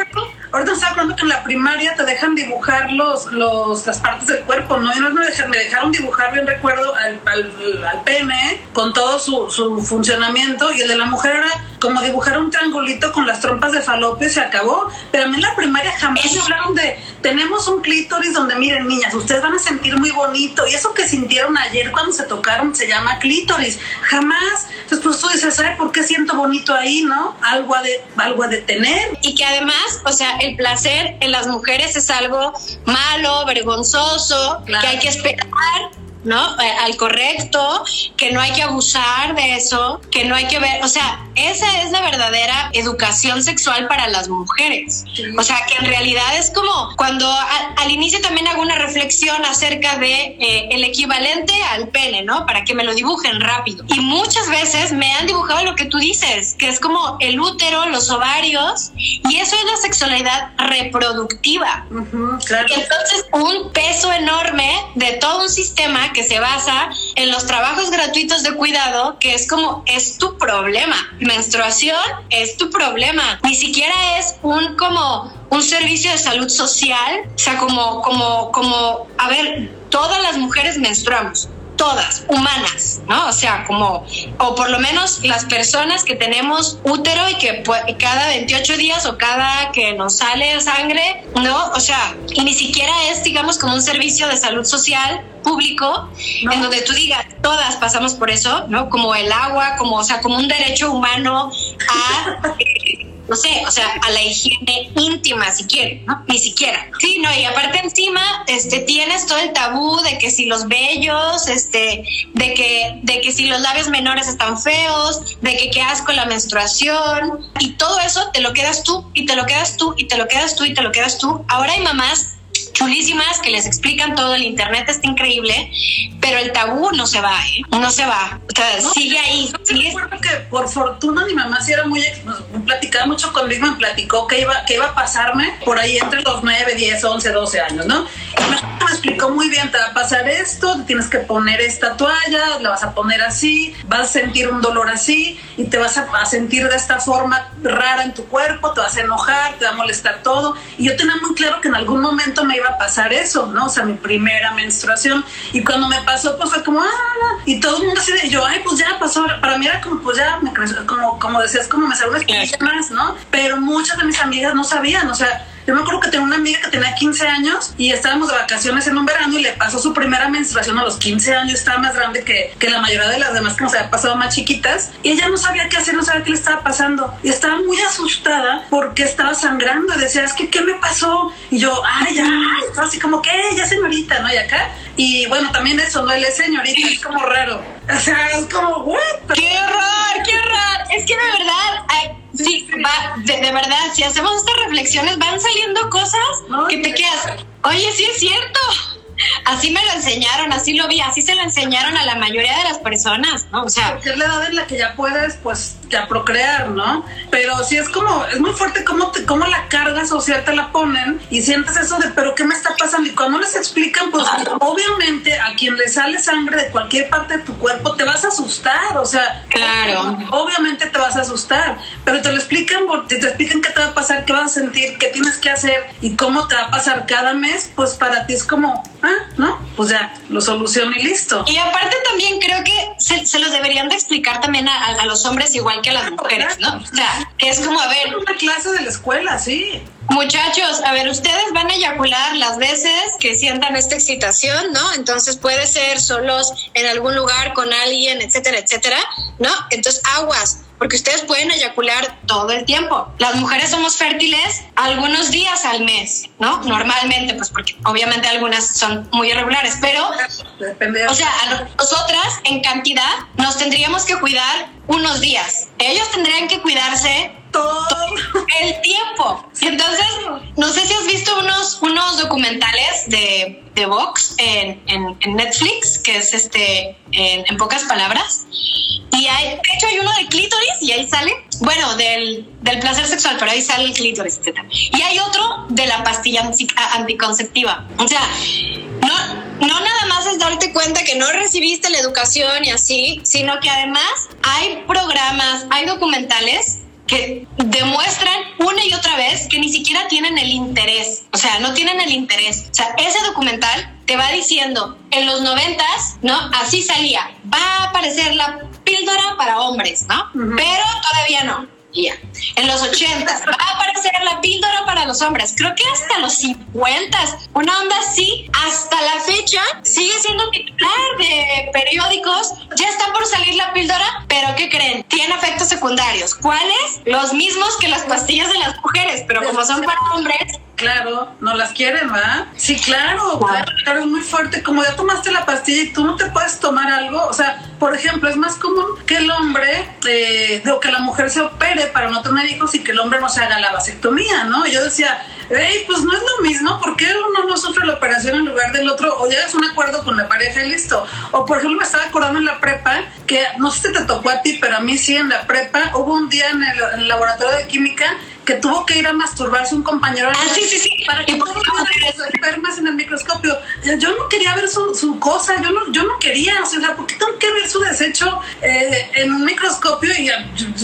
S1: Ahorita estaba hablando que en la primaria te dejan dibujar los, los, las partes del cuerpo, ¿no? Y no me dejaron, me dejaron dibujar, bien recuerdo, al, al, al pene con todo su, su, funcionamiento y el de la mujer era como dibujar un triangulito con las trompas de falopio y se acabó. Pero a mí en la primaria jamás me hablaron de, tenemos un clítoris donde, miren, niñas, ustedes van a sentir muy bonito. Y eso que sintieron ayer cuando se tocaron se llama clítoris. Jamás. Entonces, pues tú dices, ¿sabes por qué siento bonito ahí, no? Algo a, de, algo a detener.
S3: Y que además, o sea, el placer en las mujeres es algo malo, vergonzoso, claro. que hay que esperar ¿no? Eh, al correcto, que no hay que abusar de eso, que no hay que ver, o sea, esa es la verdadera educación sexual para las mujeres. O sea, que en realidad es como cuando al inicio también hago una reflexión acerca de eh, el equivalente al pene, ¿no? Para que me lo dibujen rápido. Y muchas veces me han dibujado lo que tú dices, que es como el útero, los ovarios, y eso es la sexualidad reproductiva. Uh -huh, claro. Entonces un peso enorme de todo un sistema que se basa en los trabajos gratuitos de cuidado, que es como, es tu problema. Menstruación es tu problema. Ni siquiera es un como un servicio de salud social, o sea, como, como, como, a ver, todas las mujeres menstruamos todas, humanas, ¿no? O sea, como, o por lo menos las personas que tenemos útero y que cada 28 días o cada que nos sale sangre, ¿no? O sea, y ni siquiera es, digamos, como un servicio de salud social público no. en donde tú digas, todas pasamos por eso, ¿no? Como el agua, como, o sea, como un derecho humano a... (laughs) no sé, o sea, a la higiene íntima si quiere, ¿no? Ni siquiera. Sí, no, y aparte encima, este, tienes todo el tabú de que si los vellos, este, de que, de que si los labios menores están feos, de que qué asco la menstruación, y todo eso te lo quedas tú, y te lo quedas tú, y te lo quedas tú, y te lo quedas tú. Ahora hay mamás chulísimas que les explican todo, el internet está increíble, pero el tabú no se va, ¿eh? No se va. O sea, sigue ahí. Sigue.
S1: que por fortuna mi mamá sí era muy, platicaba mucho conmigo, me platicó que iba, que iba a pasarme por ahí entre los 9, 10, 11, 12 años, ¿no? Y me, explicó muy bien, te va a pasar esto, tienes que poner esta toalla, la vas a poner así, vas a sentir un dolor así y te vas a, a sentir de esta forma rara en tu cuerpo, te vas a enojar, te va a molestar todo. Y yo tenía muy claro que en algún momento me iba a pasar eso, ¿no? O sea, mi primera menstruación. Y cuando me pasó, pues fue como, ah, y todo el mundo así de yo, ay, pues ya pasó. Para mí era como, pues ya, me creció, como, como decías, como me salió una experiencia más, ¿no? Pero muchas de mis amigas no sabían, o sea, yo me acuerdo que tenía una amiga que tenía 15 años y estábamos de vacaciones en un verano y le pasó su primera menstruación a los 15 años. Estaba más grande que, que la mayoría de las demás que nos había pasado más chiquitas. Y ella no sabía qué hacer, no sabía qué le estaba pasando. Y estaba muy asustada porque estaba sangrando. Y decía, es que, ¿qué me pasó? Y yo, ay, ya, así como que, ya señorita, ¿no? Y acá. Y bueno, también eso, ¿no? Él es señorita, es como raro. O sea, es como, ¿what?
S3: ¡Qué horror! ¡Qué horror! Es que de verdad, Sí, va, de, verdad, si hacemos estas reflexiones van saliendo cosas que te quedas, oye, sí es cierto. Así me lo enseñaron, así lo vi, así se lo enseñaron a la mayoría de las personas, ¿no? O sea,
S1: porque es la edad en la que ya puedes, pues, ya procrear, ¿no? Pero sí es como, es muy fuerte cómo, te, cómo la carga social te la ponen y sientes eso de, pero ¿qué me está pasando? Y cuando les explican, pues, obviamente a quien le sale sangre de cualquier parte de tu cuerpo, te vas a asustar, o sea,
S3: claro.
S1: Obviamente te vas a asustar, pero te lo explican, te, te explican qué te va a pasar, qué vas a sentir, qué tienes que hacer y cómo te va a pasar cada mes, pues para ti es como, ah, ¿no? Pues ya, lo soluciono y listo.
S3: Y aparte también creo que se, se los deberían de explicar también a, a, los hombres igual que a las mujeres, ¿no? O sea, que es como, a ver...
S1: Una clase de la escuela, sí.
S3: Muchachos, a ver, ustedes van a eyacular las veces que sientan esta excitación, ¿no? Entonces puede ser solos en algún lugar con alguien, etcétera, etcétera, ¿no? Entonces aguas, porque ustedes pueden eyacular todo el tiempo. Las mujeres somos fértiles algunos días al mes, ¿no? Normalmente, pues porque obviamente algunas son muy irregulares, pero, o sea, nosotras en cantidad nos tendríamos que cuidar unos días. Ellos tendrían que cuidarse todo el tiempo. Entonces, no sé si has visto unos, unos documentales de, de Vox en, en, Netflix, que es este, en, pocas palabras. Y hay, de hecho, hay uno de clítoris y ahí sale, bueno, del, del placer sexual, pero ahí sale el clítoris, etc. Y hay otro de la pastilla anticonceptiva. O sea, no, no nada más es darte cuenta que no recibiste la educación y así, sino que además hay programas, hay documentales que demuestran una y otra vez que ni siquiera tienen el interés, o sea, no tienen el interés. O sea, ese documental te va diciendo, en los noventas, ¿no? Así salía, va a aparecer la píldora para hombres, ¿no? Pero todavía no. Ya. En los 80 va a aparecer la píldora para los hombres. Creo que hasta los 50, una onda así, hasta la fecha sigue siendo titular de periódicos. Ya está por salir la píldora, pero ¿qué creen? Tiene efectos secundarios. ¿Cuáles? Los mismos que las pastillas de las mujeres, pero como son para hombres,
S1: Claro, no las quieren, ¿verdad? Sí, claro, claro, es muy fuerte. Como ya tomaste la pastilla y tú no te puedes tomar algo, o sea, por ejemplo, es más común que el hombre, eh, o que la mujer se opere para no tener hijos y que el hombre no se haga la vasectomía, ¿no? yo decía, hey, pues no es lo mismo, ¿por qué uno no sufre la operación en lugar del otro? O llegas a un acuerdo con la pareja y listo. O por ejemplo, me estaba acordando en la prepa, que no sé si te tocó a ti, pero a mí sí en la prepa, hubo un día en el, en el laboratorio de química que tuvo que ir a masturbarse un compañero.
S3: Ah, sí, sí, sí.
S1: Para que pudiera ver enfermas en el microscopio. Yo no quería ver su, su, cosa, yo no, yo no quería, o sea, ¿por qué tengo que ver su desecho eh, en un microscopio? Y,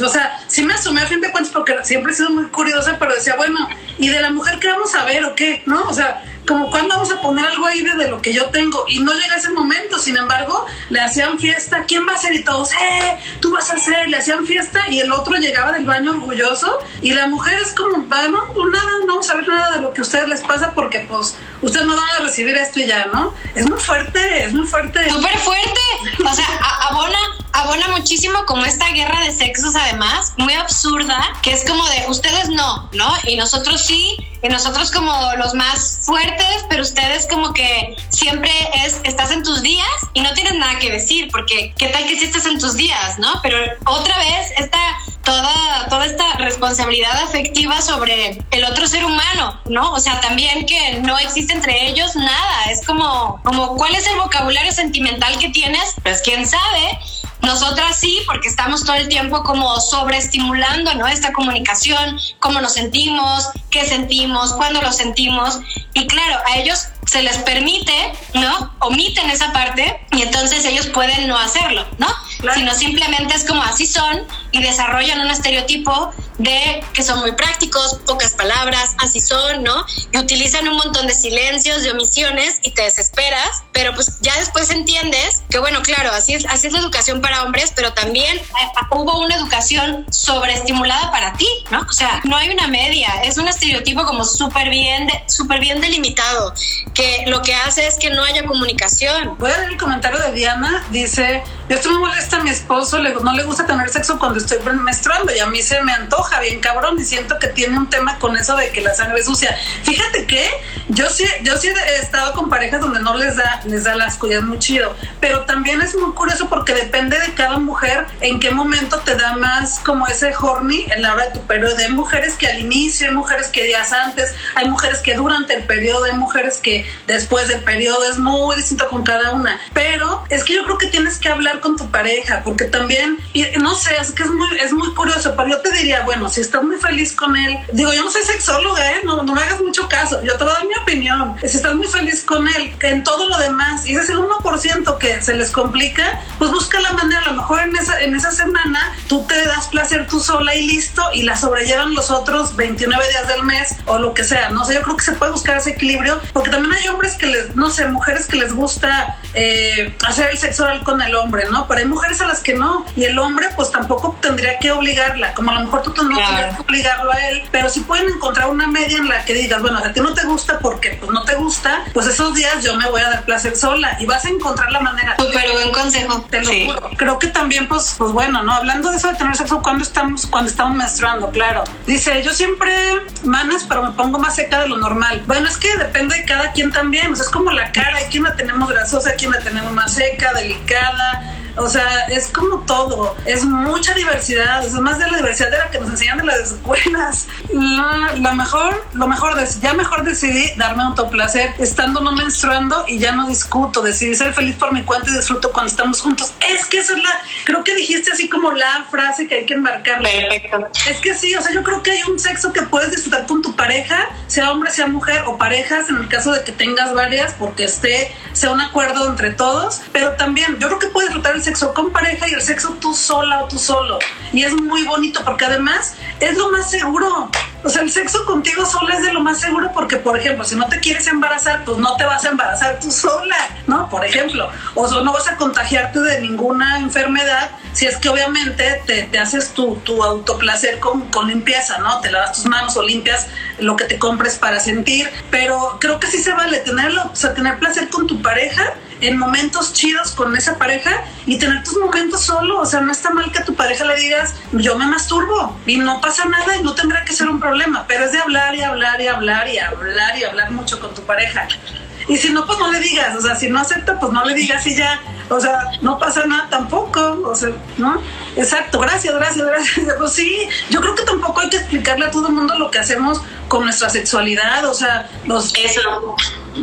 S1: o sea, sí me asumí a fin de cuentas porque siempre he sido muy curiosa, pero decía, bueno, ¿y de la mujer qué vamos a ver o qué? ¿No? O sea, como cuando vamos a poner algo ahí de lo que yo tengo y no llega ese momento, sin embargo, le hacían fiesta, ¿quién va a hacer? Y todos, ¡eh! Tú vas a hacer, le hacían fiesta y el otro llegaba del baño orgulloso y la mujer es como, bueno, pues nada, no vamos a ver nada de lo que a ustedes les pasa porque pues ustedes no van a recibir esto y ya, ¿no? Es muy fuerte, es muy fuerte.
S3: Súper fuerte, o sea, abona abona muchísimo como esta guerra de sexos además, muy absurda, que es como de ustedes no, ¿no? Y nosotros sí, y nosotros como los más fuertes, pero ustedes como que siempre es, estás en tus días y no tienes nada que decir, porque qué tal que si estás en tus días, ¿no? Pero otra vez, esta toda, toda esta responsabilidad afectiva sobre el otro ser humano, ¿no? O sea, también que no existe entre ellos nada. Es como, como ¿cuál es el vocabulario sentimental que tienes? Pues quién sabe. Nosotras sí, porque estamos todo el tiempo como sobreestimulando, ¿no? Esta comunicación, cómo nos sentimos, qué sentimos, cuándo lo sentimos. Y claro, a ellos se les permite, ¿no? Omiten esa parte y entonces ellos pueden no hacerlo, ¿no? Sino simplemente es como así son y desarrollan un estereotipo de que son muy prácticos, pocas palabras, así son, ¿no? Y utilizan un montón de silencios, de omisiones y te desesperas, pero pues ya después entiendes que bueno, claro, así es, así es la educación para hombres, pero también eh, hubo una educación sobreestimulada para ti, ¿no? O sea, no hay una media, es un estereotipo como súper bien, súper bien delimitado, que lo que hace es que no haya comunicación.
S1: Voy a leer el comentario de Diana, dice, esto me molesta a mi esposo, no le gusta tener sexo cuando estoy menstruando y a mí se me antoja bien cabrón y siento que tiene un tema con eso de que la sangre es sucia. Fíjate que yo sí, yo sí he estado con parejas donde no les da, les da las es muy chido, pero también es muy curioso porque depende de cada mujer en qué momento te da más como ese horny en la hora de tu periodo. Hay mujeres que al inicio, hay mujeres que días antes, hay mujeres que durante el periodo, hay mujeres que después del periodo es muy distinto con cada una. Pero es que yo creo que tienes que hablar con tu pareja porque también, y no sé, es que es muy, es muy curioso, pero yo te diría, bueno, si estás muy feliz con él, digo, yo no soy sexóloga, ¿eh? no, no me hagas mucho caso, yo te voy a dar mi opinión. Si estás muy feliz con él, en todo lo demás, y ese es el 1% que se les complica, pues busca la manera, a lo mejor en esa, en esa semana tú te das placer tú sola y listo, y la sobrellevan los otros 29 días del mes o lo que sea, no sé, yo creo que se puede buscar ese equilibrio, porque también hay hombres que les, no sé, mujeres que les gusta eh, hacer el sexo oral con el hombre, ¿no? Pero hay mujeres a las que no, y el hombre pues tampoco tendría que obligarla, como a lo mejor tú no tendrías que obligarlo a él, pero si pueden encontrar una media en la que digas, bueno, a ti no te gusta porque pues no te gusta, pues esos días yo me voy a dar placer sola y vas a encontrar la manera.
S3: Pero buen consejo.
S1: Te lo juro. Creo que también, pues, pues bueno, ¿no? Hablando de eso de tener sexo cuando estamos, cuando estamos menstruando, claro. Dice, yo siempre manas, pero me pongo más seca de lo normal. Bueno, es que depende de cada quien también. O sea, es como la cara, hay quien la tenemos grasosa, hay quien la tenemos más seca, delicada o sea, es como todo, es mucha diversidad, es más de la diversidad de la que nos enseñan de las escuelas. La, mejor, lo mejor, ya mejor decidí darme un autoplacer estando no menstruando y ya no discuto, decidí ser feliz por mi cuenta y disfruto cuando estamos juntos. Es que eso es la, creo que dijiste así como la frase que hay que enmarcar. Es que sí, o sea, yo creo que hay un sexo que puedes disfrutar con tu pareja, sea hombre, sea mujer o parejas, en el caso de que tengas varias, porque esté, sea un acuerdo entre todos, pero también yo creo que puedes disfrutar el sexo con pareja y el sexo tú sola o tú solo. Y es muy bonito porque además es lo más seguro. O sea, el sexo contigo sola es de lo más seguro porque, por ejemplo, si no te quieres embarazar, pues no te vas a embarazar tú sola, ¿no? Por ejemplo. O no vas a contagiarte de ninguna enfermedad si es que obviamente te, haces tu, tu autoplacer con, con limpieza, ¿no? Te lavas tus manos o limpias lo que te compres para sentir. Pero creo que sí se vale tenerlo, o sea, tener placer con tu pareja en momentos chidos con esa pareja y tener tus momentos solo. O sea, no está mal que a tu pareja le digas, yo me masturbo y no pasa nada y no tendrá que ser un problema, pero es de hablar y hablar y hablar y hablar y hablar mucho con tu pareja. Y si no, pues no le digas, o sea, si no acepta, pues no le digas y ya, o sea, no pasa nada tampoco, o sea, ¿no? Exacto, gracias, gracias, gracias. (laughs) Pues sí, yo creo que tampoco hay que explicarle a todo el mundo lo que hacemos con nuestra sexualidad, o sea, los...
S3: Eso.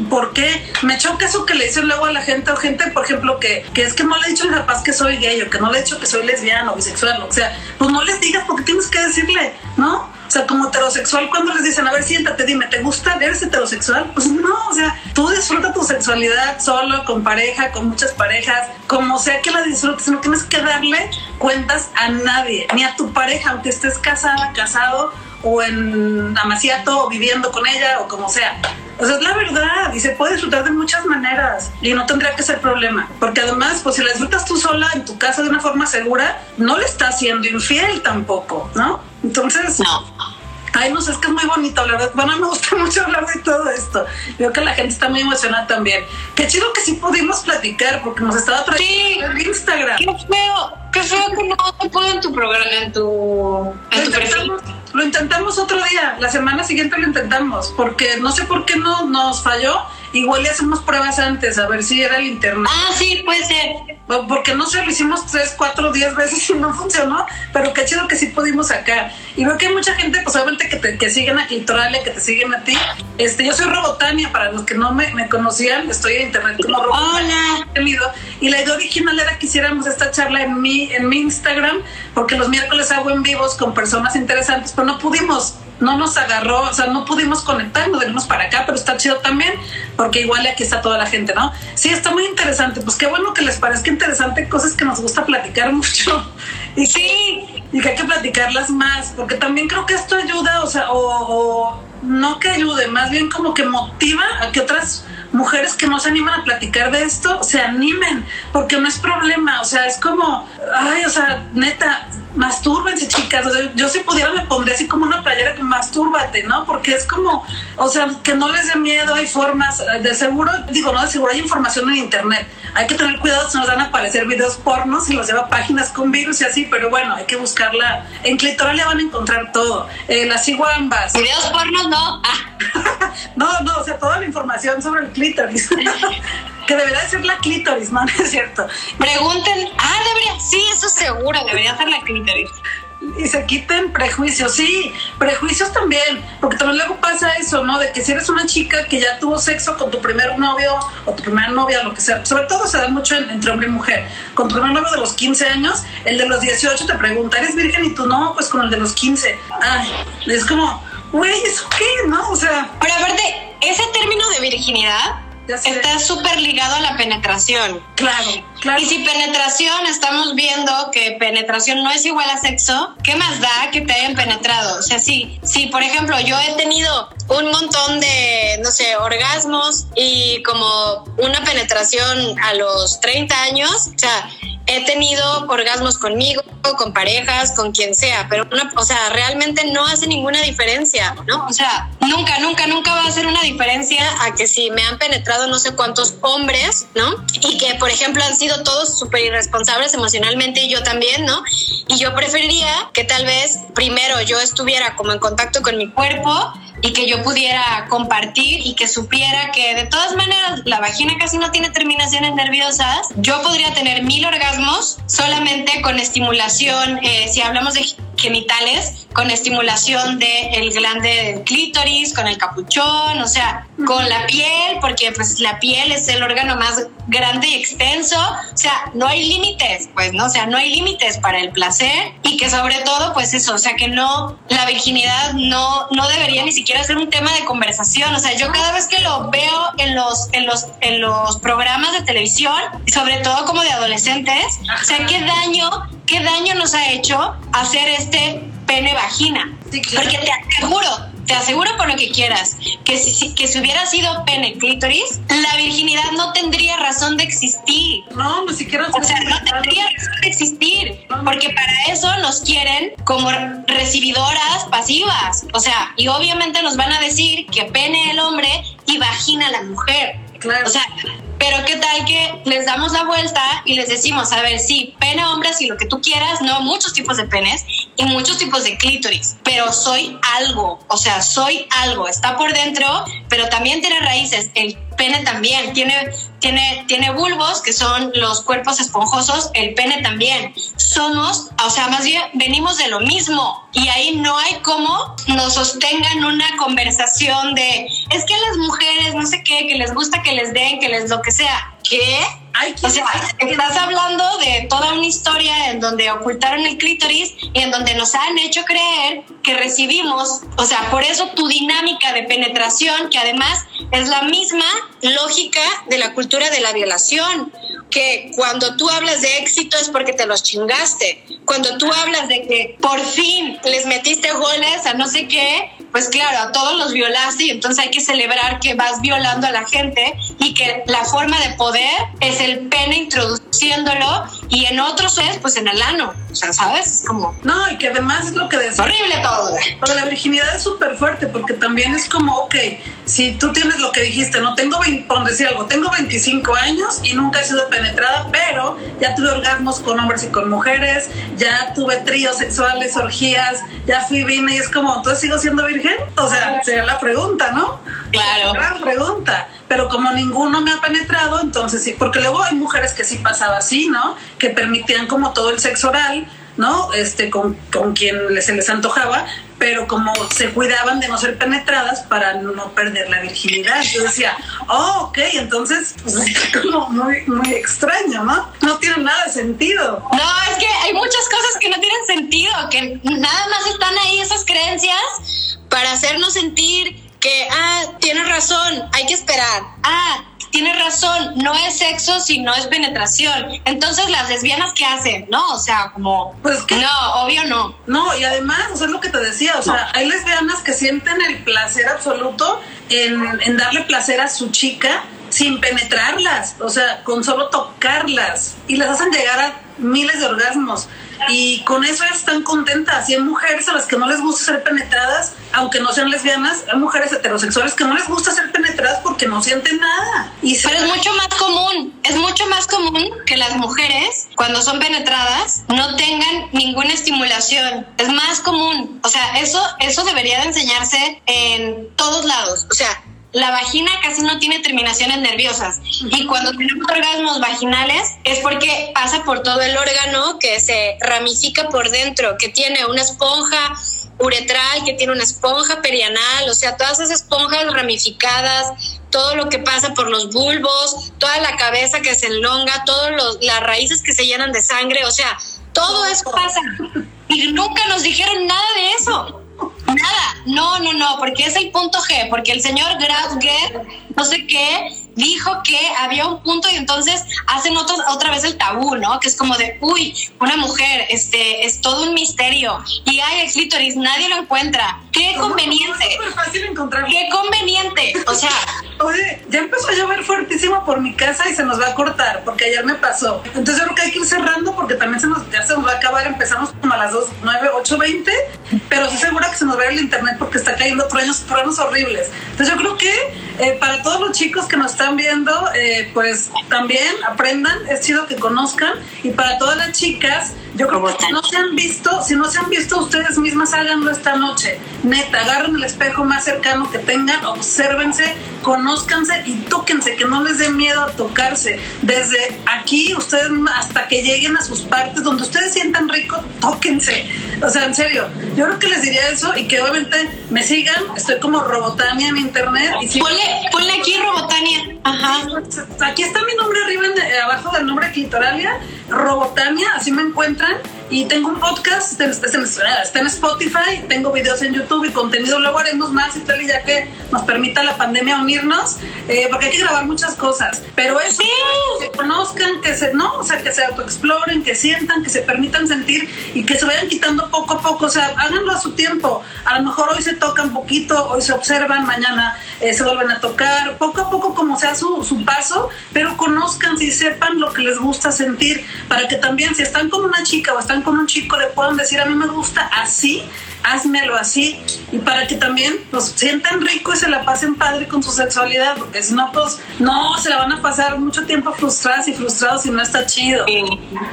S1: ¿Por qué? Me choca eso que le dicen luego a la gente, o gente, por ejemplo, que, que es que no le he dicho a capaz que soy gay, o que no le he dicho que soy lesbiana o bisexual, o sea, pues no les digas porque tienes que decirle, ¿no? O sea, como heterosexual, cuando les dicen, a ver, siéntate, dime, ¿te gusta? ¿Eres heterosexual? Pues no, o sea, tú disfruta tu sexualidad solo, con pareja, con muchas parejas, como sea que la disfrutes, no tienes que darle cuentas a nadie, ni a tu pareja, aunque estés casada, casado, o en amaciato, viviendo con ella, o como sea. O sea, es la verdad y se puede disfrutar de muchas maneras y no tendría que ser problema. Porque además, pues si la disfrutas tú sola en tu casa de una forma segura, no le estás siendo infiel tampoco, ¿no? Entonces... No. Ay, no sé, es que es muy bonito, la verdad. Bueno, (laughs) me gusta mucho hablar de todo esto. Veo que la gente está muy emocionada también. Qué chido que sí pudimos platicar porque nos estaba trayendo sí. en Instagram.
S3: Qué feo, qué feo que no te puedo en tu programa, en tu, en tu perfil
S1: lo intentamos otro día, la semana siguiente lo intentamos, porque no sé por qué no nos falló igual le hacemos pruebas antes a ver si era el internet.
S3: Ah, sí, puede ser.
S1: Porque no sé, lo hicimos tres, cuatro, diez veces y no funcionó, pero qué chido que sí pudimos sacar. Y veo que hay mucha gente, pues obviamente que, te, que siguen a Clitoralia, que te siguen a ti. Este, yo soy Robotania, para los que no me, me conocían, estoy en internet como
S3: Robotania.
S1: Hola. Y la idea original era que hiciéramos esta charla en mi, en mi Instagram, porque los miércoles hago en vivos con personas interesantes, pero no pudimos no nos agarró, o sea, no pudimos conectarnos, venimos para acá, pero está chido también, porque igual aquí está toda la gente, ¿no? Sí, está muy interesante, pues qué bueno que les parezca interesante, cosas que nos gusta platicar (laughs) mucho. Y sí. y que hay que platicarlas más, porque también creo que esto ayuda, o sea, o no que ayude, más bien como que motiva a que otras mujeres que no se animan a platicar de esto se animen, porque no es problema, o sea, es como, ay, o sea, neta, mastúrbense, chicas. yo si pudiera me pondría así como una playera que mastúrbate, ¿no? Porque es como, o sea, que no les dé miedo, hay formas, de seguro, digo, no, de seguro hay información en internet. Hay que tener cuidado si nos van a aparecer videos pornos y los lleva páginas con virus y así, pero bueno, hay que buscarla. En Clitoral le van a encontrar todo. Eh, las iguambas.
S3: Videos pornos no.
S1: Ah. (laughs) no, no, o sea, toda la información sobre el clítoris. (laughs) que debería de ser la clítoris, (laughs) ¿no? es cierto.
S3: Pregunten, ah, debería, sí, eso seguro, debería ser la clítoris.
S1: Y se quiten prejuicios, sí, prejuicios también, porque también luego pasa eso, ¿no? De que si eres una chica que ya tuvo sexo con tu primer novio o tu primera novia, lo que sea, sobre todo se da mucho entre hombre y mujer. Con tu primer novio de los 15 años, el de los 18 te pregunta, ¿eres virgen? Y tú no, pues con el de los 15. Ay, es como, güey, ¿eso qué? ¿No? O sea.
S3: Pero aparte, ese término de virginidad está súper ligado a la penetración.
S1: Claro, claro.
S3: Y si penetración estamos viendo que penetración no es igual a sexo, ¿qué más da que te hayan penetrado? O sea, sí, si por ejemplo yo he tenido un montón de, no sé, orgasmos y como una penetración a los 30 años, o sea, he tenido orgasmos conmigo, con parejas, con quien sea, pero una, o sea, realmente no hace ninguna diferencia, ¿no? O sea, nunca, nunca, nunca va a hacer una diferencia a que si me han penetrado no sé cuántos hombres, ¿no? Y que, por ejemplo, han sido todos súper irresponsables emocionalmente y yo también, ¿no? Y yo preferiría que tal vez primero yo estuviera como en contacto con mi cuerpo y que yo pudiera compartir y que supiera que de todas maneras la vagina casi no tiene terminaciones nerviosas, yo podría tener mil orgasmos solamente con estimulación, eh, si hablamos de genitales con estimulación del el glande del clítoris, con el capuchón, o sea, con la piel, porque pues la piel es el órgano más grande y extenso, o sea, no hay límites, pues, ¿no? O sea, no hay límites para el placer y que sobre todo, pues eso, o sea, que no, la virginidad no, no debería ni siquiera ser un tema de conversación, o sea, yo cada vez que lo veo en los, en los, en los programas de televisión, sobre todo como de adolescentes, o sea, qué daño qué daño nos ha hecho hacer este pene vagina. Porque te aseguro, te aseguro por lo que quieras, que si, que si hubiera sido pene clítoris, la virginidad no tendría razón de existir.
S1: No, ni siquiera.
S3: O sea, no tendría razón de existir, porque para eso nos quieren como recibidoras pasivas. O sea, y obviamente nos van a decir que pene el hombre y vagina la mujer.
S1: Claro.
S3: O sea, pero qué tal que les damos la vuelta y les decimos, a ver, sí, pene hombres y lo que tú quieras, no, muchos tipos de penes y muchos tipos de clítoris, pero soy algo, o sea, soy algo, está por dentro, pero también tiene raíces. El pene también tiene, tiene, tiene bulbos, que son los cuerpos esponjosos, el pene también. Somos, o sea, más bien venimos de lo mismo y ahí no hay cómo nos sostengan una conversación de, es que las mujeres, no sé qué, que les gusta que les den, que les lo que sea. ¿Qué? o sea, estás hablando de toda una historia en donde ocultaron el clítoris y en donde nos han hecho creer que recibimos, o sea, por eso tu dinámica de penetración, que además es la misma lógica de la cultura de la violación, que cuando tú hablas de éxito es porque te los chingaste, cuando tú hablas de que por fin les metiste goles a no sé qué, pues claro, a todos los violaste y entonces hay que celebrar que vas violando a la gente y que la forma de poder es el pene introduciéndolo y en otros es pues en el ano. O sea, ¿sabes? Como...
S1: No, y que además es lo que decía.
S3: Horrible todo.
S1: Pero la virginidad es súper fuerte porque también es como, ok, si tú tienes lo que dijiste, no tengo, 20, por decir algo, tengo 25 años y nunca he sido penetrada, pero ya tuve orgasmos con hombres y con mujeres, ya tuve tríos sexuales, orgías, ya fui, vine y es como, ¿entonces sigo siendo virgen? O sea, sería la pregunta, ¿no?
S3: Claro.
S1: Gran pregunta. Pero como ninguno me ha penetrado, entonces sí, porque luego hay mujeres que sí pasaba así, ¿no? Que permitían como todo el sexo oral, ¿no? Este, con, con quien se les antojaba, pero como se cuidaban de no ser penetradas para no perder la virginidad. Yo decía, oh, ok, entonces pues, es como muy, muy extraño, ¿no? No tiene nada de sentido.
S3: No, es que hay muchas cosas que no tienen sentido, que nada más están ahí esas creencias para hacernos sentir que, ah, tienes razón, hay que esperar. Ah, tienes razón, no es sexo, sino es penetración. Entonces, las lesbianas, ¿qué hacen? No, o sea, como.
S1: Pues que.
S3: No, obvio no.
S1: No, y además, o sea, es lo que te decía, o sea, hay lesbianas que sienten el placer absoluto en, en darle placer a su chica sin penetrarlas, o sea, con solo tocarlas. Y las hacen llegar a miles de orgasmos. Y con eso están contentas. Y hay mujeres a las que no les gusta ser penetradas, aunque no sean lesbianas, hay mujeres heterosexuales que no les gusta ser penetradas porque no sienten nada.
S3: Y Pero es mucho más común, es mucho más común que las mujeres cuando son penetradas no tengan ninguna estimulación, es más común, o sea, eso, eso debería de enseñarse en todos lados, o sea, la vagina casi no tiene terminaciones nerviosas y cuando tenemos orgasmos vaginales es porque pasa por todo el órgano que se ramifica por dentro, que tiene una esponja uretral, que tiene una esponja perianal, o sea, todas esas esponjas ramificadas, todo lo que pasa por los bulbos, toda la cabeza que se enlonga, todas las raíces que se llenan de sangre, o sea, todo eso pasa. Y nunca nos dijeron nada de eso. Nada, no, no, no, porque es el punto G, porque el señor Grausger, no sé qué, dijo que había un punto y entonces hacen otra vez el tabú, ¿no? Que es como de, uy, una mujer, este, es todo un misterio y hay el clítoris, nadie lo encuentra. Qué conveniente.
S1: Es fácil encontrarlo.
S3: Qué conveniente. O sea,
S1: Oye, ya empezó a llover fuertísimo por mi casa y se nos va a cortar, porque ayer me pasó. Entonces yo creo que hay que ir cerrando porque también se nos, ya se nos va a acabar. Empezamos como a las 2, 9, 8, 20, pero sí segura que se nos ir el internet porque está cayendo truenos, truenos horribles. Entonces yo creo que eh, para todos los chicos que nos están viendo, eh, pues también aprendan, es chido que conozcan. Y para todas las chicas, yo creo que si no se han visto, si no se han visto ustedes mismas, háganlo esta noche. Neta, agarren el espejo más cercano que tengan, obsérvense, conózcanse y tóquense, que no les dé miedo a tocarse. Desde aquí, ustedes hasta que lleguen a sus partes, donde ustedes sientan rico, tóquense. O sea, en serio, yo creo que les diría eso y que obviamente me sigan. Estoy como Robotania en internet. Y si
S3: ponle, ponle aquí Robotania. Ajá.
S1: Aquí está mi nombre arriba, en, abajo del nombre Clitoralia, Robotania, así me encuentran. Y tengo un podcast, está en Spotify, tengo videos en YouTube y contenido. Luego haremos más y tal, y ya que nos permita la pandemia unirnos, eh, porque hay que grabar muchas cosas. Pero eso, que se conozcan, que se, no, o sea, que se autoexploren, que sientan, que se permitan sentir y que se vayan quitando poco a poco. O sea, háganlo a su tiempo. A lo mejor hoy se tocan poquito, hoy se observan, mañana eh, se vuelven a tocar, poco a poco como sea su, su paso, pero conozcan y sepan lo que les gusta sentir, para que también si están con una chica o están con un chico le puedan decir a mí me gusta así, házmelo así, y para que también pues sientan rico y se la pasen padre con su sexualidad, porque si no, pues no, se la van a pasar mucho tiempo frustradas y frustrados y no está chido.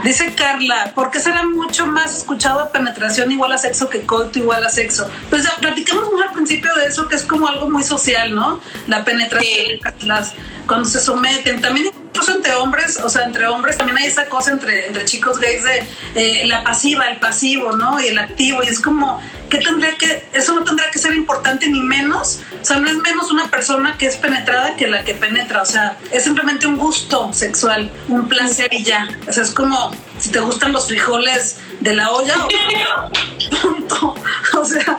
S1: Dice Carla, ¿por qué será mucho más escuchado penetración igual a sexo que coito igual a sexo? Pues ya platicamos muy al principio de eso, que es como algo muy social, ¿no? La penetración, las, cuando se someten, también incluso entre hombres, o sea, entre hombres también hay esa cosa entre, entre chicos gays de eh, la pasiva, el pasivo, ¿no? Y el activo, y es como, ¿qué tendría que, eso no tendrá que ser importante ni menos? O sea, no es menos una persona que es penetrada que la que penetra, o sea, es simplemente un gusto sexual, un placer y ya. O sea, es como si te gustan los frijoles de la olla, (laughs) punto. O sea,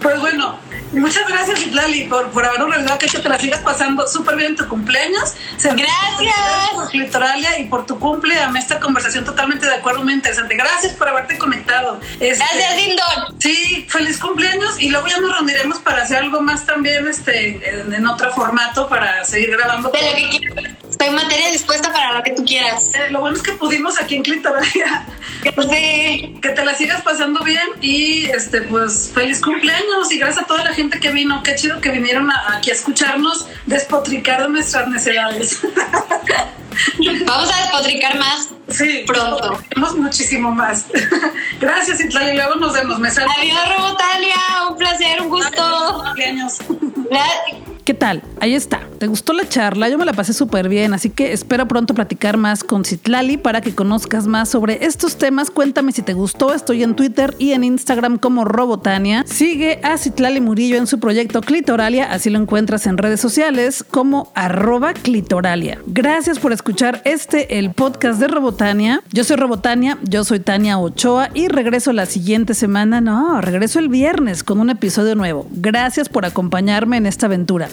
S1: pues bueno, Muchas gracias, Itlali, por, por habernos regalado que te la sigas pasando súper bien en tu cumpleaños.
S3: Gracias.
S1: Por Clitoralia y por tu cumple. Amé esta conversación totalmente de acuerdo, muy interesante. Gracias por haberte conectado.
S3: Este, gracias, Lindon.
S1: Sí, feliz cumpleaños y luego ya nos reuniremos para hacer algo más también este, en, otro formato para seguir grabando.
S3: De lo que quieras. Estoy materia dispuesta para lo que tú quieras.
S1: Eh, lo bueno es que pudimos aquí en Clitoralia
S4: Que te la sigas pasando bien y este pues feliz cumpleaños y gracias a toda la gente que vino. Qué chido que vinieron aquí a escucharnos despotricar de nuestras necesidades. (laughs)
S3: Vamos a despotricar más
S4: sí,
S3: pronto.
S4: muchísimo más. (laughs) Gracias, y luego nos vemos. Me
S3: Adiós, Robotalia. Un placer, un gusto.
S4: Adiós.
S1: ¿Qué tal? Ahí está. ¿Te gustó la charla? Yo me la pasé súper bien, así que espero pronto platicar más con Citlali para que conozcas más sobre estos temas. Cuéntame si te gustó. Estoy en Twitter y en Instagram como Robotania. Sigue a Citlali Murillo en su proyecto Clitoralia, así lo encuentras en redes sociales como arroba clitoralia. Gracias por escuchar este, el podcast de Robotania. Yo soy Robotania, yo soy Tania Ochoa y regreso la siguiente semana. No, regreso el viernes con un episodio nuevo. Gracias por acompañarme en esta aventura.